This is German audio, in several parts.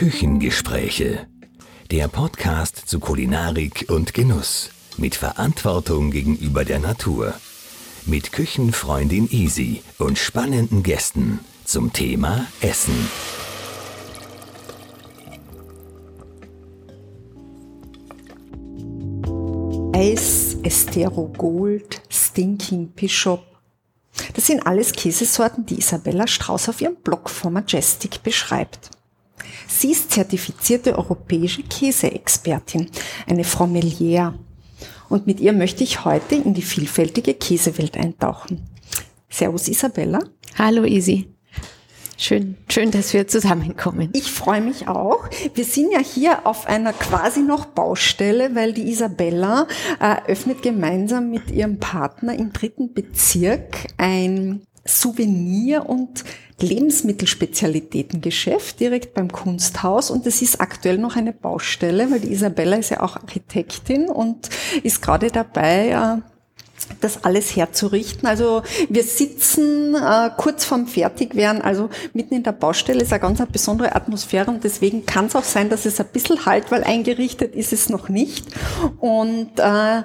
Küchengespräche. Der Podcast zu Kulinarik und Genuss. Mit Verantwortung gegenüber der Natur. Mit Küchenfreundin Easy und spannenden Gästen zum Thema Essen. Eis, Estero Gold, Stinking Bishop. Das sind alles Käsesorten, die Isabella Strauß auf ihrem Blog for Majestic beschreibt. Sie ist zertifizierte europäische Käseexpertin, eine Frau Melier. Und mit ihr möchte ich heute in die vielfältige Käsewelt eintauchen. Servus Isabella. Hallo Isi. Schön, schön, dass wir zusammenkommen. Ich freue mich auch. Wir sind ja hier auf einer quasi noch Baustelle, weil die Isabella äh, öffnet gemeinsam mit ihrem Partner im dritten Bezirk ein Souvenir- und Lebensmittelspezialitätengeschäft direkt beim Kunsthaus und das ist aktuell noch eine Baustelle, weil die Isabella ist ja auch Architektin und ist gerade dabei, äh, das alles herzurichten. Also wir sitzen äh, kurz vorm Fertigwerden, also mitten in der Baustelle ist eine ganz eine besondere Atmosphäre und deswegen kann es auch sein, dass es ein bisschen halt, weil eingerichtet ist es noch nicht. Und äh,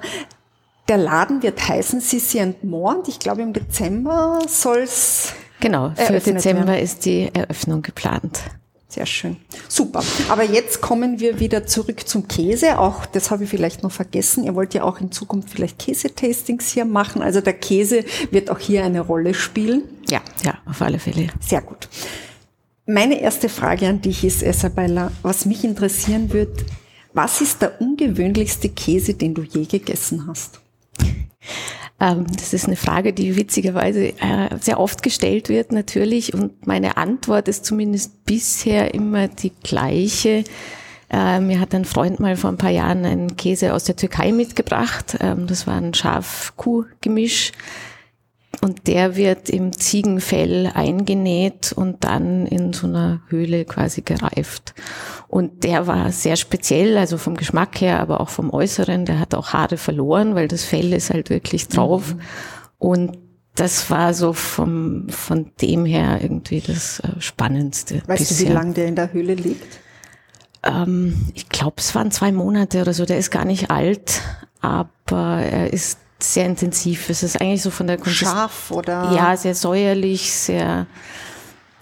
der Laden wird heißen Sissi and More und ich glaube im Dezember soll es Genau, für Dezember werden. ist die Eröffnung geplant. Sehr schön. Super. Aber jetzt kommen wir wieder zurück zum Käse. Auch das habe ich vielleicht noch vergessen. Ihr wollt ja auch in Zukunft vielleicht Käsetastings hier machen. Also der Käse wird auch hier eine Rolle spielen. Ja, ja, auf alle Fälle. Sehr gut. Meine erste Frage an dich ist, Isabella, was mich interessieren wird, was ist der ungewöhnlichste Käse, den du je gegessen hast? Ähm, das ist eine Frage, die witzigerweise äh, sehr oft gestellt wird natürlich und meine Antwort ist zumindest bisher immer die gleiche. Äh, mir hat ein Freund mal vor ein paar Jahren einen Käse aus der Türkei mitgebracht. Ähm, das war ein Schaf-Kuh-Gemisch und der wird im Ziegenfell eingenäht und dann in so einer Höhle quasi gereift. Und der war sehr speziell, also vom Geschmack her, aber auch vom Äußeren. Der hat auch Haare verloren, weil das Fell ist halt wirklich drauf. Mhm. Und das war so vom, von dem her irgendwie das äh, Spannendste. Weißt bisher. du, wie lange der in der Höhle liegt? Ähm, ich glaube, es waren zwei Monate oder so. Der ist gar nicht alt, aber er ist sehr intensiv. Es ist eigentlich so von der Konsist Scharf oder? Ja, sehr säuerlich, sehr.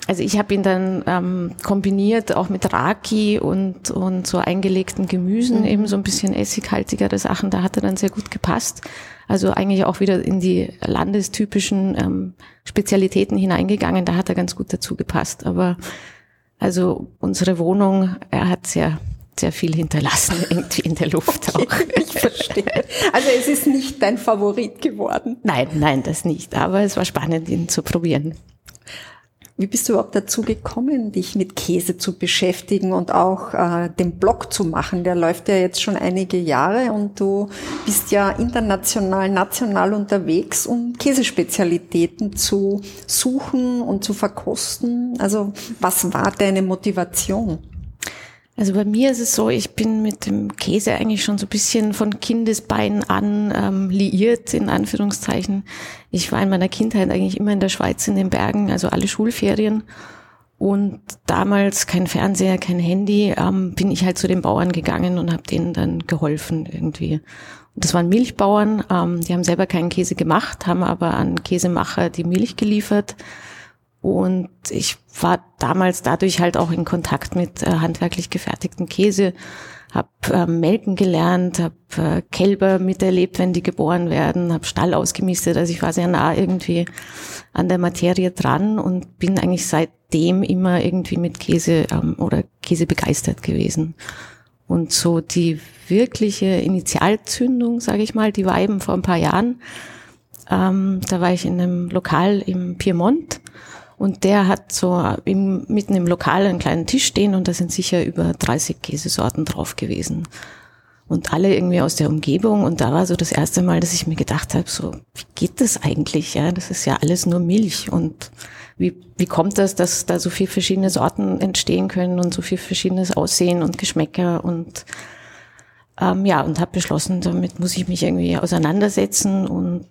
Also ich habe ihn dann ähm, kombiniert auch mit Raki und, und so eingelegten Gemüsen, mhm. eben so ein bisschen essighaltigere Sachen. Da hat er dann sehr gut gepasst. Also eigentlich auch wieder in die landestypischen ähm, Spezialitäten hineingegangen. Da hat er ganz gut dazu gepasst. Aber also unsere Wohnung, er hat sehr sehr viel hinterlassen irgendwie in der Luft okay, auch. Ich verstehe. Also es ist nicht dein Favorit geworden. Nein, nein, das nicht. Aber es war spannend, ihn zu probieren. Wie bist du überhaupt dazu gekommen, dich mit Käse zu beschäftigen und auch äh, den Blog zu machen? Der läuft ja jetzt schon einige Jahre und du bist ja international, national unterwegs, um Käsespezialitäten zu suchen und zu verkosten. Also was war deine Motivation? Also bei mir ist es so, ich bin mit dem Käse eigentlich schon so ein bisschen von Kindesbeinen an ähm, liiert, in Anführungszeichen. Ich war in meiner Kindheit eigentlich immer in der Schweiz in den Bergen, also alle Schulferien. Und damals kein Fernseher, kein Handy, ähm, bin ich halt zu den Bauern gegangen und habe denen dann geholfen irgendwie. Und das waren Milchbauern, ähm, die haben selber keinen Käse gemacht, haben aber an Käsemacher die Milch geliefert. Und ich war damals dadurch halt auch in Kontakt mit äh, handwerklich gefertigten Käse, habe äh, melken gelernt, habe äh, Kälber miterlebt, wenn die geboren werden, habe Stall ausgemistet. Also ich war sehr nah irgendwie an der Materie dran und bin eigentlich seitdem immer irgendwie mit Käse ähm, oder Käse begeistert gewesen. Und so die wirkliche Initialzündung, sage ich mal, die war eben vor ein paar Jahren. Ähm, da war ich in einem Lokal im Piemont und der hat so im, mitten im Lokal einen kleinen Tisch stehen und da sind sicher über 30 Käsesorten drauf gewesen. Und alle irgendwie aus der Umgebung. Und da war so das erste Mal, dass ich mir gedacht habe, so, wie geht das eigentlich? Ja, das ist ja alles nur Milch. Und wie, wie kommt das, dass da so viel verschiedene Sorten entstehen können und so viel verschiedenes Aussehen und Geschmäcker und ähm, ja, und habe beschlossen, damit muss ich mich irgendwie auseinandersetzen und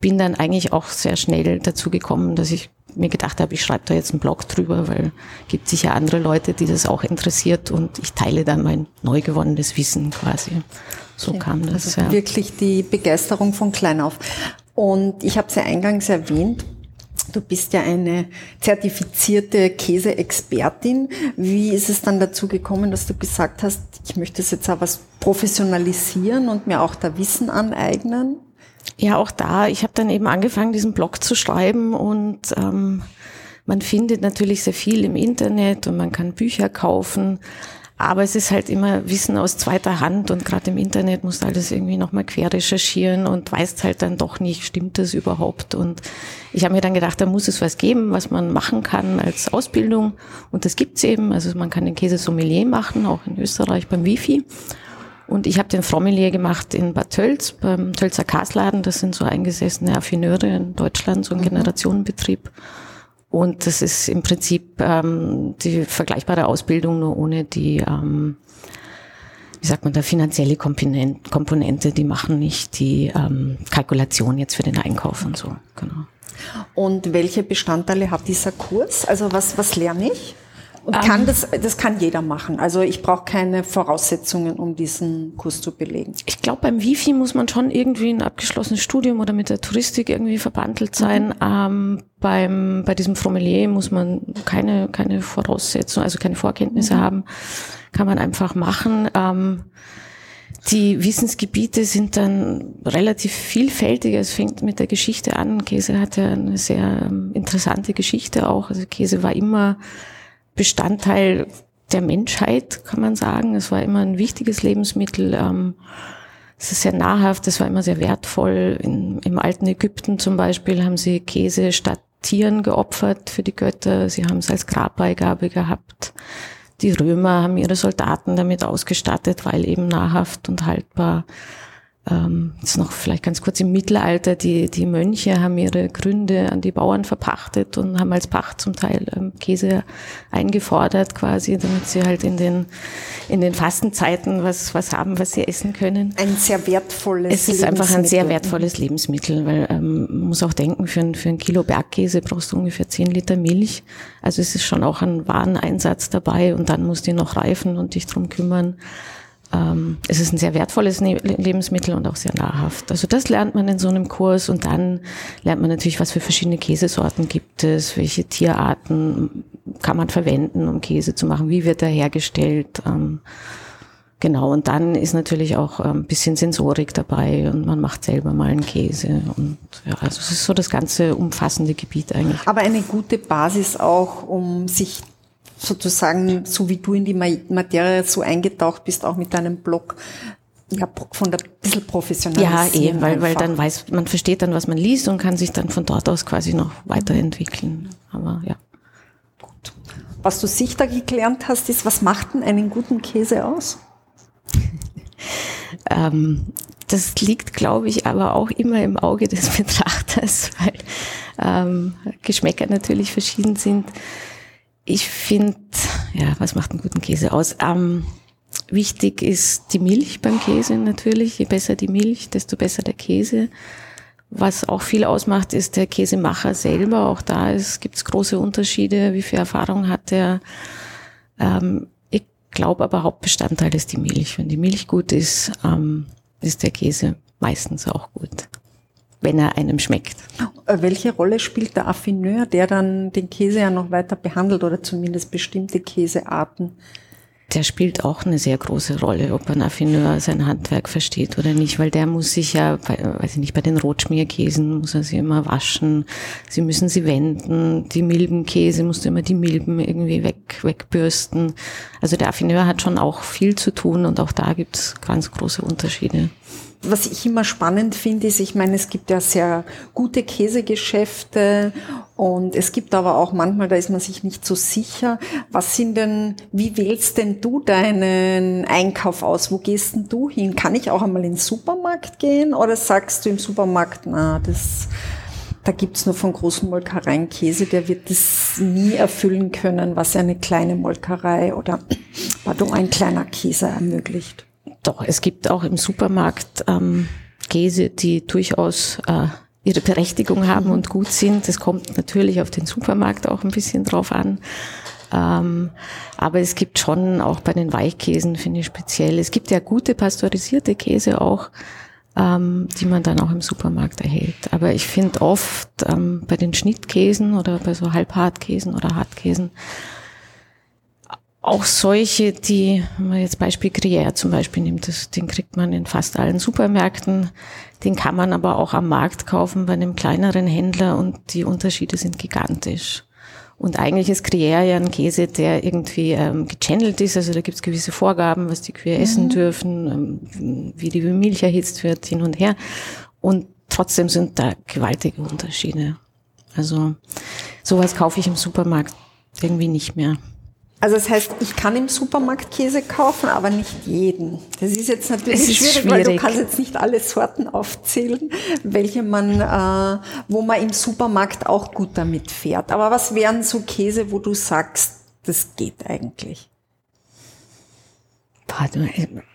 bin dann eigentlich auch sehr schnell dazu gekommen, dass ich mir gedacht habe, ich schreibe da jetzt einen Blog drüber, weil gibt sicher andere Leute, die das auch interessiert und ich teile dann mein neu gewonnenes Wissen quasi. So okay. kam das. Also ja. Wirklich die Begeisterung von klein auf. Und ich habe es ja eingangs erwähnt, Du bist ja eine zertifizierte Käseexpertin. Wie ist es dann dazu gekommen, dass du gesagt hast, ich möchte es jetzt auch was professionalisieren und mir auch da Wissen aneignen? Ja, auch da. Ich habe dann eben angefangen, diesen Blog zu schreiben und ähm, man findet natürlich sehr viel im Internet und man kann Bücher kaufen. Aber es ist halt immer Wissen aus zweiter Hand und gerade im Internet musst du alles irgendwie nochmal quer recherchieren und weißt halt dann doch nicht, stimmt das überhaupt? Und ich habe mir dann gedacht, da muss es was geben, was man machen kann als Ausbildung. Und das gibt's eben. Also man kann den Käse Sommelier machen, auch in Österreich beim Wifi. Und ich habe den Frommelier gemacht in Bad Tölz, beim Tölzer Kasladen. Das sind so eingesessene Affineure in Deutschland, so ein mhm. Generationenbetrieb. Und das ist im Prinzip ähm, die vergleichbare Ausbildung, nur ohne die, ähm, wie sagt man da, finanzielle Komponente. Die machen nicht die ähm, Kalkulation jetzt für den Einkauf und so. Genau. Und welche Bestandteile hat dieser Kurs? Also was, was lerne ich? Und kann ähm, das, das kann jeder machen. Also ich brauche keine Voraussetzungen, um diesen Kurs zu belegen. Ich glaube, beim Wifi muss man schon irgendwie ein abgeschlossenes Studium oder mit der Touristik irgendwie verbandelt sein. Mhm. Ähm, beim, bei diesem Frommelier muss man keine, keine Voraussetzungen, also keine Vorkenntnisse mhm. haben. Kann man einfach machen. Ähm, die Wissensgebiete sind dann relativ vielfältig. Es fängt mit der Geschichte an. Käse hat ja eine sehr ähm, interessante Geschichte auch. Also Käse war immer Bestandteil der Menschheit, kann man sagen. Es war immer ein wichtiges Lebensmittel. Ähm, es ist sehr nahrhaft, es war immer sehr wertvoll. In, Im alten Ägypten zum Beispiel haben sie Käse statt Tieren geopfert für die Götter. Sie haben es als Grabbeigabe gehabt. Die Römer haben ihre Soldaten damit ausgestattet, weil eben nahrhaft und haltbar ähm, jetzt noch vielleicht ganz kurz im Mittelalter, die, die Mönche haben ihre Gründe an die Bauern verpachtet und haben als Pacht zum Teil ähm, Käse eingefordert quasi, damit sie halt in den, in den Fastenzeiten was, was haben, was sie essen können. Ein sehr wertvolles Es ist einfach ein sehr wertvolles Lebensmittel, weil ähm, man muss auch denken, für ein, für ein Kilo Bergkäse brauchst du ungefähr 10 Liter Milch. Also es ist schon auch ein Wareneinsatz dabei und dann musst du noch reifen und dich drum kümmern ähm, es ist ein sehr wertvolles ne Lebensmittel und auch sehr nahrhaft. Also das lernt man in so einem Kurs und dann lernt man natürlich, was für verschiedene Käsesorten gibt es, welche Tierarten kann man verwenden, um Käse zu machen, wie wird er hergestellt. Ähm, genau, und dann ist natürlich auch ein ähm, bisschen Sensorik dabei und man macht selber mal einen Käse. Und ja, also es ist so das ganze umfassende Gebiet eigentlich. Aber eine gute Basis auch, um sich sozusagen, so wie du in die Materie so eingetaucht bist, auch mit deinem Blog, ja, von der bisschen professionalisieren. Ja, eh, weil, weil dann weiß, man versteht dann, was man liest und kann sich dann von dort aus quasi noch weiterentwickeln. Aber ja. Gut. Was du sicher gelernt hast, ist, was macht denn einen guten Käse aus? ähm, das liegt, glaube ich, aber auch immer im Auge des Betrachters, weil ähm, Geschmäcker natürlich verschieden sind. Ich finde, ja, was macht einen guten Käse aus? Ähm, wichtig ist die Milch beim Käse natürlich. Je besser die Milch, desto besser der Käse. Was auch viel ausmacht, ist der Käsemacher selber. Auch da gibt es große Unterschiede. Wie viel Erfahrung hat er? Ähm, ich glaube aber Hauptbestandteil ist die Milch. Wenn die Milch gut ist, ähm, ist der Käse meistens auch gut wenn er einem schmeckt. Äh, welche Rolle spielt der Affineur, der dann den Käse ja noch weiter behandelt oder zumindest bestimmte Käsearten? Der spielt auch eine sehr große Rolle, ob ein Affineur sein Handwerk versteht oder nicht, weil der muss sich ja, bei, weiß ich nicht, bei den Rotschmierkäsen muss er sie immer waschen, sie müssen sie wenden, die Milbenkäse musst du immer die Milben irgendwie weg, wegbürsten. Also der Affineur hat schon auch viel zu tun und auch da gibt's ganz große Unterschiede was ich immer spannend finde, ist, ich meine, es gibt ja sehr gute Käsegeschäfte und es gibt aber auch manchmal, da ist man sich nicht so sicher. Was sind denn, wie wählst denn du deinen Einkauf aus? Wo gehst denn du hin? Kann ich auch einmal in den Supermarkt gehen oder sagst du im Supermarkt, na, das, da gibt's nur von großen Molkereien Käse, der wird das nie erfüllen können, was eine kleine Molkerei oder pardon, ein kleiner Käse ermöglicht. Doch, es gibt auch im Supermarkt ähm, Käse, die durchaus äh, ihre Berechtigung haben und gut sind. Das kommt natürlich auf den Supermarkt auch ein bisschen drauf an. Ähm, aber es gibt schon auch bei den Weichkäsen, finde ich speziell. Es gibt ja gute pasteurisierte Käse auch, ähm, die man dann auch im Supermarkt erhält. Aber ich finde oft ähm, bei den Schnittkäsen oder bei so Halbhartkäsen oder Hartkäsen auch solche, die, wenn man jetzt Beispiel Gruyère zum Beispiel nimmt, das, den kriegt man in fast allen Supermärkten. Den kann man aber auch am Markt kaufen bei einem kleineren Händler und die Unterschiede sind gigantisch. Und eigentlich ist Gruyère ja ein Käse, der irgendwie ähm, gechannelt ist. Also da gibt es gewisse Vorgaben, was die Kühe mhm. essen dürfen, ähm, wie die Milch erhitzt wird, hin und her. Und trotzdem sind da gewaltige Unterschiede. Also sowas kaufe ich im Supermarkt irgendwie nicht mehr. Also das heißt, ich kann im Supermarkt Käse kaufen, aber nicht jeden. Das ist jetzt natürlich ist schwierig, schwierig, weil du kannst jetzt nicht alle Sorten aufzählen, welche man, äh, wo man im Supermarkt auch gut damit fährt. Aber was wären so Käse, wo du sagst, das geht eigentlich?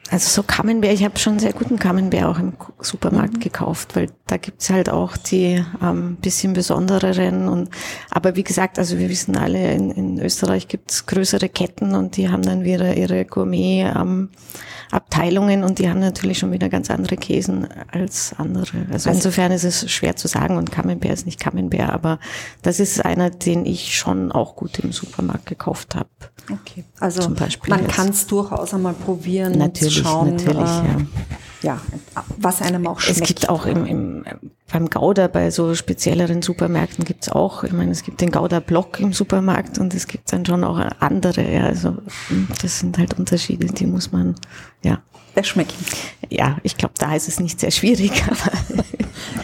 Also so Camembert, ich habe schon sehr guten Camembert auch im Supermarkt mhm. gekauft, weil da gibt's halt auch die ähm, bisschen besondereren. Und aber wie gesagt, also wir wissen alle, in, in Österreich gibt's größere Ketten und die haben dann wieder ihre Gourmet ähm, und die haben natürlich schon wieder ganz andere Käsen als andere. Also, also insofern ist es schwer zu sagen und Camembert ist nicht Camembert, aber das ist einer, den ich schon auch gut im Supermarkt gekauft habe. Okay, also man kann es durchaus einmal probieren natürlich, und schauen, natürlich, äh, ja ja, was einem auch schmeckt. Es gibt auch im, im, beim Gouda, bei so spezielleren Supermärkten gibt's auch, ich meine, es gibt den Gouda-Block im Supermarkt und es gibt dann schon auch andere, ja, also das sind halt Unterschiede, die muss man, ja. Erschmecken. Ja, ich glaube, da ist es nicht sehr schwierig. Aber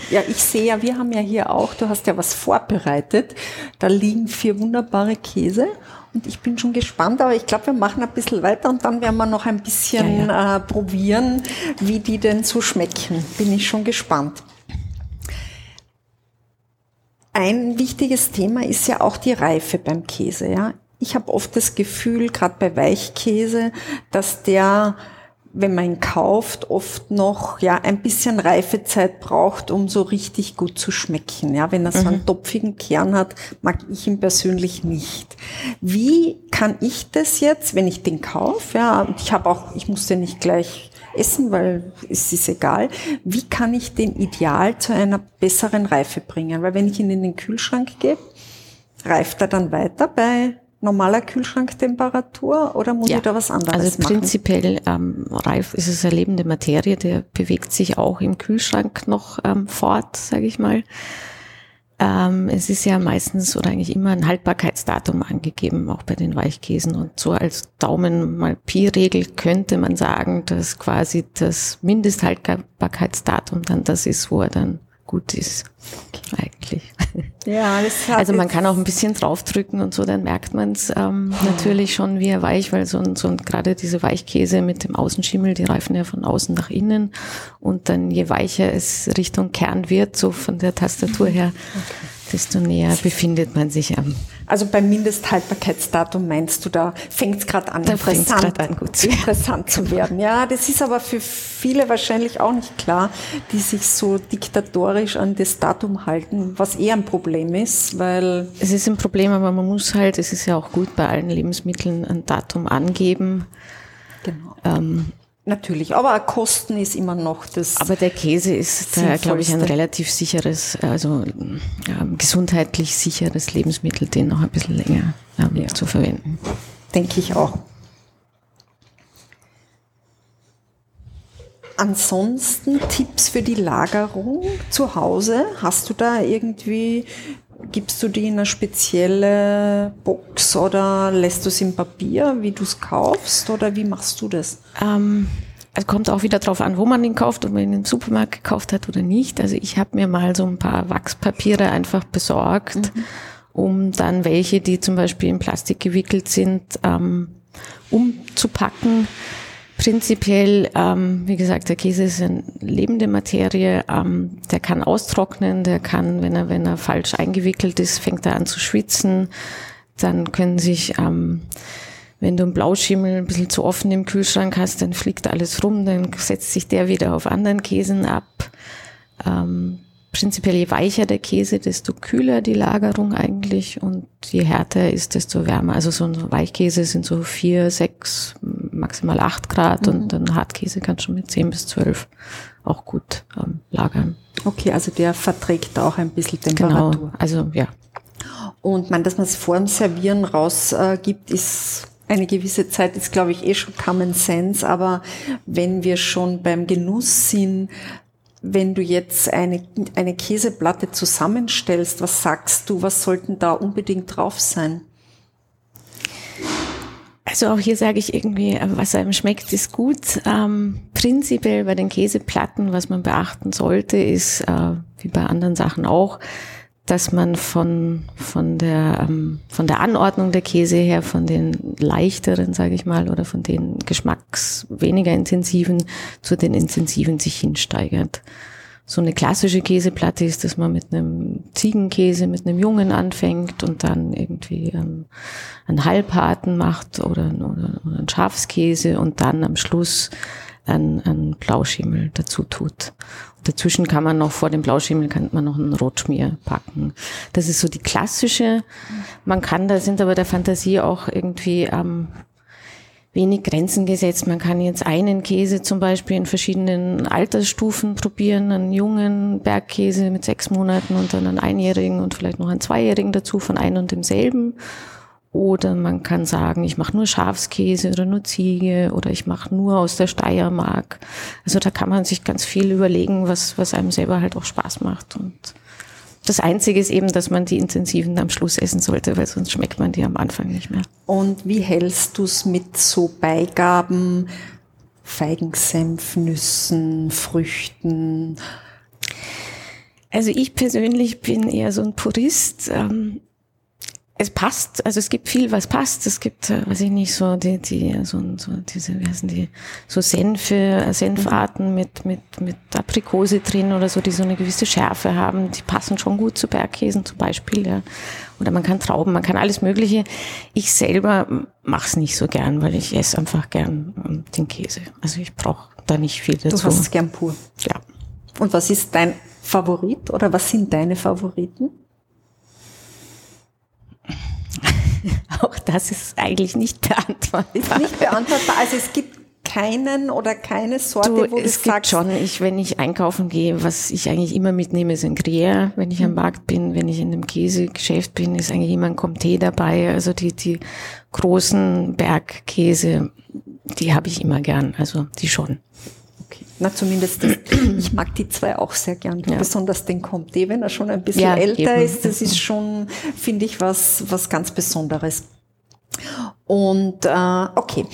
ja, ich sehe ja, wir haben ja hier auch, du hast ja was vorbereitet, da liegen vier wunderbare Käse und ich bin schon gespannt, aber ich glaube, wir machen ein bisschen weiter und dann werden wir noch ein bisschen ja, ja. Äh, probieren, wie die denn so schmecken. Bin ich schon gespannt. Ein wichtiges Thema ist ja auch die Reife beim Käse. Ja, ich habe oft das Gefühl, gerade bei Weichkäse, dass der wenn man ihn kauft, oft noch ja ein bisschen Reifezeit braucht, um so richtig gut zu schmecken. Ja, wenn er so einen mhm. topfigen Kern hat, mag ich ihn persönlich nicht. Wie kann ich das jetzt, wenn ich den kaufe? Ja, ich habe auch, ich muss den nicht gleich essen, weil es ist egal. Wie kann ich den ideal zu einer besseren Reife bringen? Weil wenn ich ihn in den Kühlschrank gebe, reift er dann weiter bei normaler Kühlschranktemperatur oder muss ja. ich da was anderes also machen? Also prinzipiell ähm, reif ist es eine lebende Materie, der bewegt sich auch im Kühlschrank noch ähm, fort, sage ich mal. Ähm, es ist ja meistens oder eigentlich immer ein Haltbarkeitsdatum angegeben, auch bei den Weichkäsen. Und so als Daumen mal Pi-Regel könnte man sagen, dass quasi das Mindesthaltbarkeitsdatum dann das ist, wo er dann gut ist. Eigentlich. Ja, das hat Also man kann auch ein bisschen draufdrücken und so, dann merkt man es ähm, natürlich schon, wie er weich, weil so, so gerade diese Weichkäse mit dem Außenschimmel, die reifen ja von außen nach innen und dann je weicher es Richtung Kern wird, so von der Tastatur her, okay desto näher befindet man sich am. Also beim Mindesthaltbarkeitsdatum meinst du, da fängt es gerade an, da interessant, an, gut zu interessant zu werden. Ja, das ist aber für viele wahrscheinlich auch nicht klar, die sich so diktatorisch an das Datum halten, was eher ein Problem ist, weil... Es ist ein Problem, aber man muss halt, es ist ja auch gut bei allen Lebensmitteln ein Datum angeben. Genau. Ähm, Natürlich, aber Kosten ist immer noch das. Aber der Käse ist, glaube ich, ein relativ sicheres, also ja, gesundheitlich sicheres Lebensmittel, den noch ein bisschen länger ähm, ja. zu verwenden. Denke ich auch. Ansonsten Tipps für die Lagerung zu Hause. Hast du da irgendwie Gibst du die in eine spezielle Box oder lässt du es im Papier, wie du es kaufst oder wie machst du das? Ähm, es kommt auch wieder darauf an, wo man den kauft, ob man ihn im Supermarkt gekauft hat oder nicht. Also ich habe mir mal so ein paar Wachspapiere einfach besorgt, mhm. um dann welche, die zum Beispiel in Plastik gewickelt sind, ähm, umzupacken Prinzipiell, ähm, wie gesagt, der Käse ist eine lebende Materie. Ähm, der kann austrocknen, der kann, wenn er wenn er falsch eingewickelt ist, fängt er an zu schwitzen. Dann können sich, ähm, wenn du einen Blauschimmel ein bisschen zu offen im Kühlschrank hast, dann fliegt alles rum, dann setzt sich der wieder auf anderen Käsen ab. Ähm, prinzipiell je weicher der Käse, desto kühler die Lagerung eigentlich und je härter er ist, desto wärmer. Also so ein Weichkäse sind so vier, sechs, maximal acht Grad mhm. und ein Hartkäse kann schon mit zehn bis zwölf auch gut ähm, lagern. Okay, also der verträgt auch ein bisschen Temperatur. Genau, also ja. Und man, dass man es vor dem Servieren rausgibt, äh, ist eine gewisse Zeit ist, glaube ich, eh schon Common Sense, aber wenn wir schon beim Genuss sind, wenn du jetzt eine, eine Käseplatte zusammenstellst, was sagst du, was sollten da unbedingt drauf sein? Also auch hier sage ich irgendwie, was einem schmeckt, ist gut. Ähm, prinzipiell bei den Käseplatten, was man beachten sollte, ist, äh, wie bei anderen Sachen auch, dass man von, von, der, ähm, von der Anordnung der Käse her, von den leichteren, sage ich mal, oder von den geschmacks weniger intensiven zu den intensiven sich hinsteigert. So eine klassische Käseplatte ist, dass man mit einem Ziegenkäse, mit einem Jungen anfängt und dann irgendwie ähm, einen Halbharten macht oder, oder, oder einen Schafskäse und dann am Schluss einen, einen Blauschimmel dazu tut. Dazwischen kann man noch, vor dem Blauschimmel kann man noch einen Rotschmier packen. Das ist so die klassische. Man kann, da sind aber der Fantasie auch irgendwie ähm, wenig Grenzen gesetzt. Man kann jetzt einen Käse zum Beispiel in verschiedenen Altersstufen probieren, einen jungen Bergkäse mit sechs Monaten und dann einen einjährigen und vielleicht noch einen zweijährigen dazu von einem und demselben. Oder man kann sagen, ich mache nur Schafskäse oder nur Ziege oder ich mache nur aus der Steiermark. Also da kann man sich ganz viel überlegen, was, was einem selber halt auch Spaß macht. Und das Einzige ist eben, dass man die intensiven am Schluss essen sollte, weil sonst schmeckt man die am Anfang nicht mehr. Und wie hältst du es mit so Beigaben, Feigensenf, Nüssen, Früchten? Also ich persönlich bin eher so ein Purist. Ähm, es passt, also es gibt viel, was passt. Es gibt, äh, weiß ich nicht, so die, die, so, so diese, wie heißen die, so Senfe, äh, Senfarten mit, mit, mit Aprikose drin oder so, die so eine gewisse Schärfe haben. Die passen schon gut zu Bergkäsen zum Beispiel, ja. Oder man kann Trauben, man kann alles Mögliche. Ich selber mache es nicht so gern, weil ich esse einfach gern ähm, den Käse. Also ich brauche da nicht viel dazu. Du hast es gern pur. Ja. Und was ist dein Favorit oder was sind deine Favoriten? Auch das ist eigentlich nicht beantwortbar. Ist nicht beantwortbar. Also es gibt keinen oder keine Sorte, du, wo es gibt schon, ich, wenn ich einkaufen gehe, was ich eigentlich immer mitnehme, ist ein Gruyère, wenn ich am mhm. Markt bin, wenn ich in einem Käsegeschäft bin, ist eigentlich immer ein Comté dabei. Also die, die großen Bergkäse, die habe ich immer gern, also die schon. Na, zumindest, das, ich mag die zwei auch sehr gern. Ja. Besonders den Comté, wenn er schon ein bisschen ja, älter eben. ist. Das ist schon, finde ich, was, was ganz Besonderes. Und äh, okay.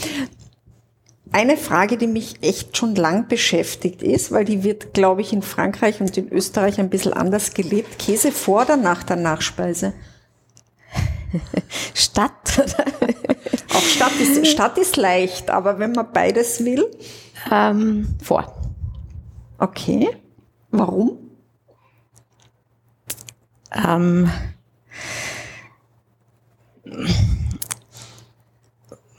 Eine Frage, die mich echt schon lang beschäftigt ist, weil die wird, glaube ich, in Frankreich und in Österreich ein bisschen anders gelebt. Käse vor oder nach der Nachspeise? Stadt. Auch Stadt ist, Stadt ist leicht, aber wenn man beides will. Ähm, vor. Okay. Warum? Ähm,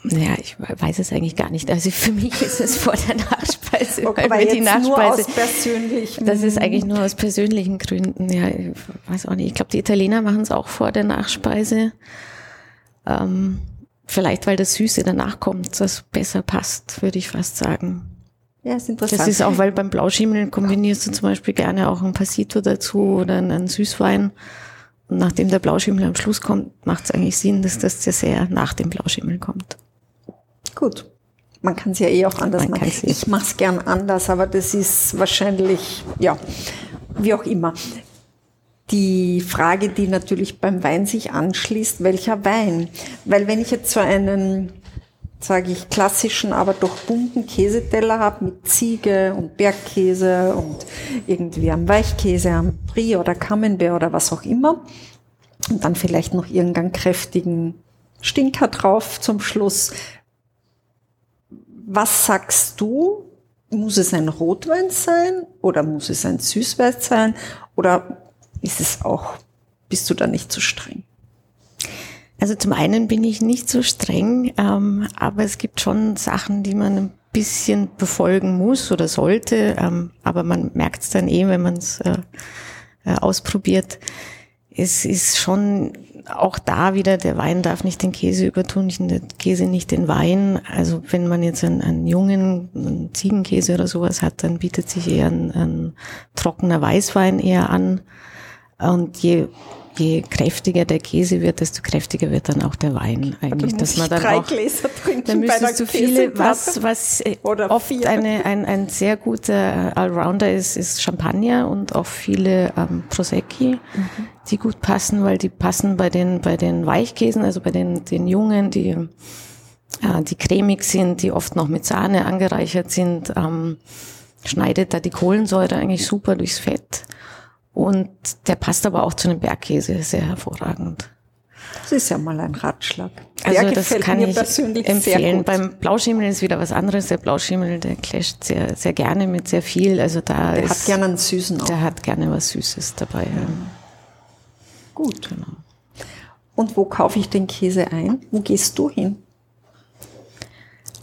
ja, ich weiß es eigentlich gar nicht. Also für mich ist es vor der Nachspeise. Okay, weil die Nachspeise, nur aus persönlichen. Das ist eigentlich nur aus persönlichen Gründen. Ja, ich weiß auch nicht. Ich glaube, die Italiener machen es auch vor der Nachspeise. Ähm, vielleicht, weil das Süße danach kommt, das besser passt, würde ich fast sagen. Ja, ist interessant. Das ist auch, weil beim Blauschimmel kombinierst du zum Beispiel gerne auch ein Passito dazu oder einen Süßwein. Und nachdem der Blauschimmel am Schluss kommt, macht es eigentlich Sinn, dass das Dessert nach dem Blauschimmel kommt. Gut. Man kann es ja eh auch anders Man machen. Ich mache es gern anders, aber das ist wahrscheinlich, ja, wie auch immer. Die Frage, die natürlich beim Wein sich anschließt, welcher Wein? Weil wenn ich jetzt so einen sage ich, klassischen, aber doch bunten Käseteller habe mit Ziege und Bergkäse und irgendwie am Weichkäse, am Brie oder Camembert oder was auch immer. Und dann vielleicht noch irgendeinen kräftigen Stinker drauf zum Schluss. Was sagst du? Muss es ein Rotwein sein oder muss es ein Süßwein sein oder ist es auch, bist du da nicht zu streng? Also zum einen bin ich nicht so streng, ähm, aber es gibt schon Sachen, die man ein bisschen befolgen muss oder sollte. Ähm, aber man merkt es dann eh, wenn man es äh, äh, ausprobiert. Es ist schon auch da wieder, der Wein darf nicht den Käse übertun, der Käse nicht den Wein. Also wenn man jetzt einen, einen jungen einen Ziegenkäse oder sowas hat, dann bietet sich eher ein, ein trockener Weißwein eher an. Und je je kräftiger der Käse wird, desto kräftiger wird dann auch der Wein eigentlich. Dass man dann drei auch, Gläser trinken dann müsstest du viele, was, was äh, Oder oft eine, ein, ein sehr guter Allrounder ist, ist Champagner und auch viele ähm, Prosecchi, mhm. die gut passen, weil die passen bei den, bei den Weichkäsen, also bei den, den Jungen, die, äh, die cremig sind, die oft noch mit Sahne angereichert sind, ähm, schneidet da die Kohlensäure eigentlich super durchs Fett. Und der passt aber auch zu einem Bergkäse sehr hervorragend. Das ist ja mal ein Ratschlag. Der also das kann ich empfehlen. Beim Blauschimmel ist wieder was anderes. Der Blauschimmel, der clasht sehr, sehr gerne mit sehr viel. Also da der ist, hat gerne einen süßen auch. Der hat gerne was Süßes dabei. Ja. Gut. Genau. Und wo kaufe ich den Käse ein? Wo gehst du hin?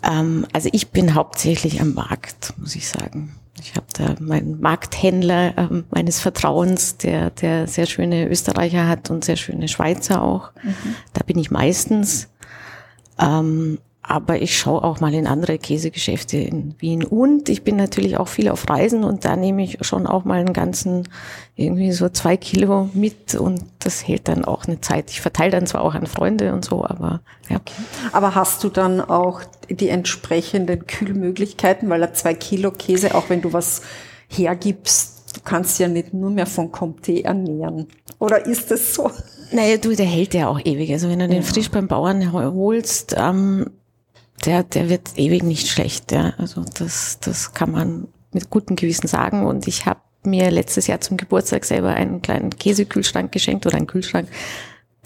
Ähm, also ich bin hauptsächlich am Markt, muss ich sagen. Ich habe da meinen Markthändler ähm, meines Vertrauens, der, der sehr schöne Österreicher hat und sehr schöne Schweizer auch. Mhm. Da bin ich meistens. Ähm, aber ich schaue auch mal in andere Käsegeschäfte in Wien. Und ich bin natürlich auch viel auf Reisen und da nehme ich schon auch mal einen ganzen, irgendwie so zwei Kilo mit und das hält dann auch eine Zeit. Ich verteile dann zwar auch an Freunde und so, aber ja. Okay. Aber hast du dann auch die entsprechenden Kühlmöglichkeiten, weil er zwei Kilo Käse, auch wenn du was hergibst, du kannst ja nicht nur mehr von Comté ernähren. Oder ist es so? Naja, du, der hält ja auch ewig. Also wenn du den frisch beim Bauern holst, ähm, der, der wird ewig nicht schlecht. Ja. Also das, das kann man mit gutem Gewissen sagen. Und ich habe mir letztes Jahr zum Geburtstag selber einen kleinen Käsekühlschrank geschenkt oder einen Kühlschrank,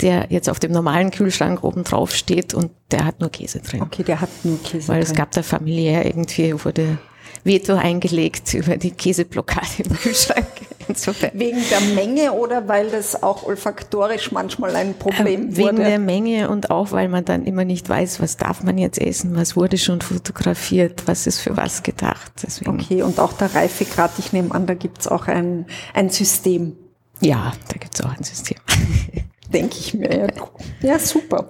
der jetzt auf dem normalen Kühlschrank oben drauf steht und der hat nur Käse drin. Okay, der hat nur Käse Weil drin. es gab da familiär irgendwie, wurde Veto eingelegt über die Käseblockade im Kühlschrank. Insofern. Wegen der Menge oder weil das auch olfaktorisch manchmal ein Problem ähm, Wegen der Menge und auch, weil man dann immer nicht weiß, was darf man jetzt essen, was wurde schon fotografiert, was ist für was gedacht. Deswegen. Okay, und auch der Reifegrad, ich nehme an, da gibt's auch ein, ein System. Ja, da gibt's auch ein System. Denke ich mir. Ja, ja super.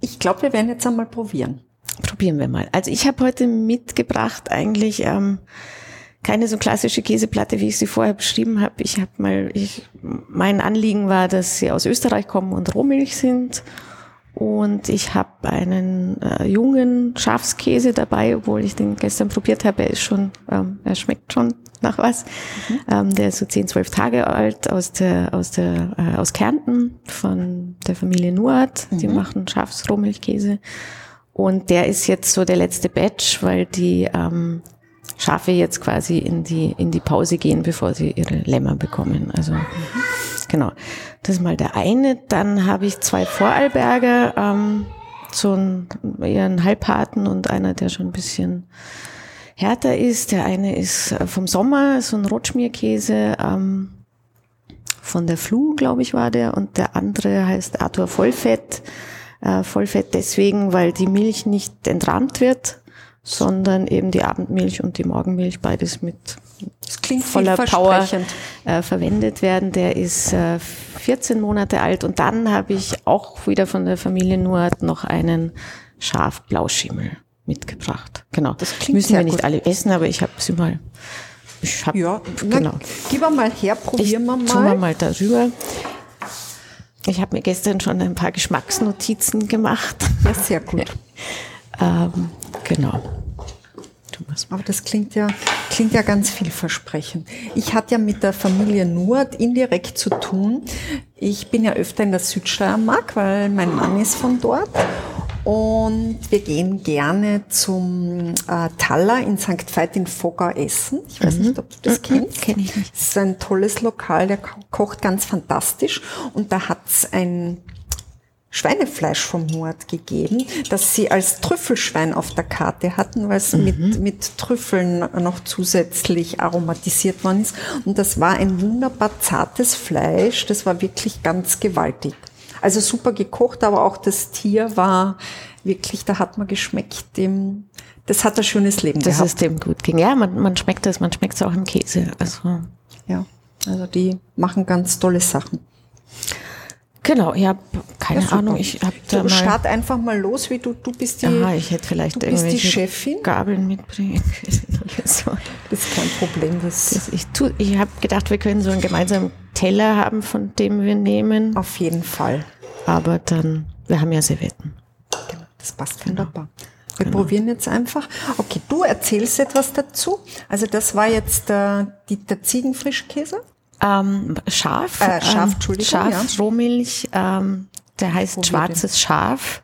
Ich glaube, wir werden jetzt einmal probieren. Probieren wir mal. Also ich habe heute mitgebracht eigentlich ähm, keine so klassische Käseplatte, wie ich sie vorher beschrieben habe. Ich habe mal, ich, mein Anliegen war, dass sie aus Österreich kommen und Rohmilch sind. Und ich habe einen äh, jungen Schafskäse dabei, obwohl ich den gestern probiert habe. Er ist schon, ähm, er schmeckt schon nach was. Mhm. Ähm, der ist so 10, 12 Tage alt aus der, aus der, äh, aus Kärnten von der Familie Nuart. Mhm. Die machen Schafsrohmilchkäse. Und der ist jetzt so der letzte Batch, weil die ähm, Schafe jetzt quasi in die, in die Pause gehen, bevor sie ihre Lämmer bekommen. Also genau, das ist mal der eine. Dann habe ich zwei Vorarlberger, ähm, so ein, eher ein Halbharten und einer, der schon ein bisschen härter ist. Der eine ist äh, vom Sommer, so ein Rotschmierkäse, ähm, von der Flu, glaube ich, war der. Und der andere heißt Arthur Vollfett. Äh, Vollfett deswegen, weil die Milch nicht entrannt wird sondern eben die Abendmilch und die Morgenmilch beides mit voller Power äh, verwendet werden. Der ist äh, 14 Monate alt und dann habe ich auch wieder von der Familie Nuart noch einen Schafblauschimmel mitgebracht. Genau. Das klingt Müssen wir nicht gut. alle essen, aber ich habe sie mal. Ich hab, ja, genau. gib mal her, probieren wir mal. Tun wir mal darüber. Ich habe mir gestern schon ein paar Geschmacksnotizen gemacht. Ja, sehr gut. ähm, Genau. Aber das klingt ja, klingt ja ganz vielversprechend. Ich hatte ja mit der Familie Nurt indirekt zu tun. Ich bin ja öfter in der Südsteiermark, weil mein Mann ist von dort. Und wir gehen gerne zum äh, Taller in St. Veit in Vogau essen. Ich weiß mhm. nicht, ob du das mhm. kennst. Kenn ich nicht. Das ist ein tolles Lokal, der kocht ganz fantastisch. Und da hat's ein Schweinefleisch vom Hort gegeben, das sie als Trüffelschwein auf der Karte hatten, weil es mhm. mit, mit Trüffeln noch zusätzlich aromatisiert worden ist. Und das war ein wunderbar zartes Fleisch, das war wirklich ganz gewaltig. Also super gekocht, aber auch das Tier war wirklich, da hat man geschmeckt, dem, das hat ein schönes Leben Das gehabt. ist dem gut ging. Ja, man, man schmeckt das, man schmeckt es auch im Käse. Also ja, also die machen ganz tolle Sachen. genau, ich habe keine Ja. Ahnung, ich habe da Du mal. start einfach mal los, wie du, du bist die, Aha, ich hätte vielleicht du bist die Chefin. Gabeln mitbringen können so. Das ist kein Problem, das, Das ich tu, ich habe gedacht, wir können so einen gemeinsamen Teller haben, von dem wir nehmen. auf jeden Fall. Aber dann, wir haben ja Servietten. Genau, das passt wunderbar. Wir probieren jetzt einfach. Okay, du erzählst etwas dazu. Also das war jetzt äh, die, der Ziegenfrischkäse. Ähm, Schaf. Äh, Schaf, ähm, Entschuldigung, Schaf, ja. Rohmilch. Ähm, der heißt Probier schwarzes Schaf,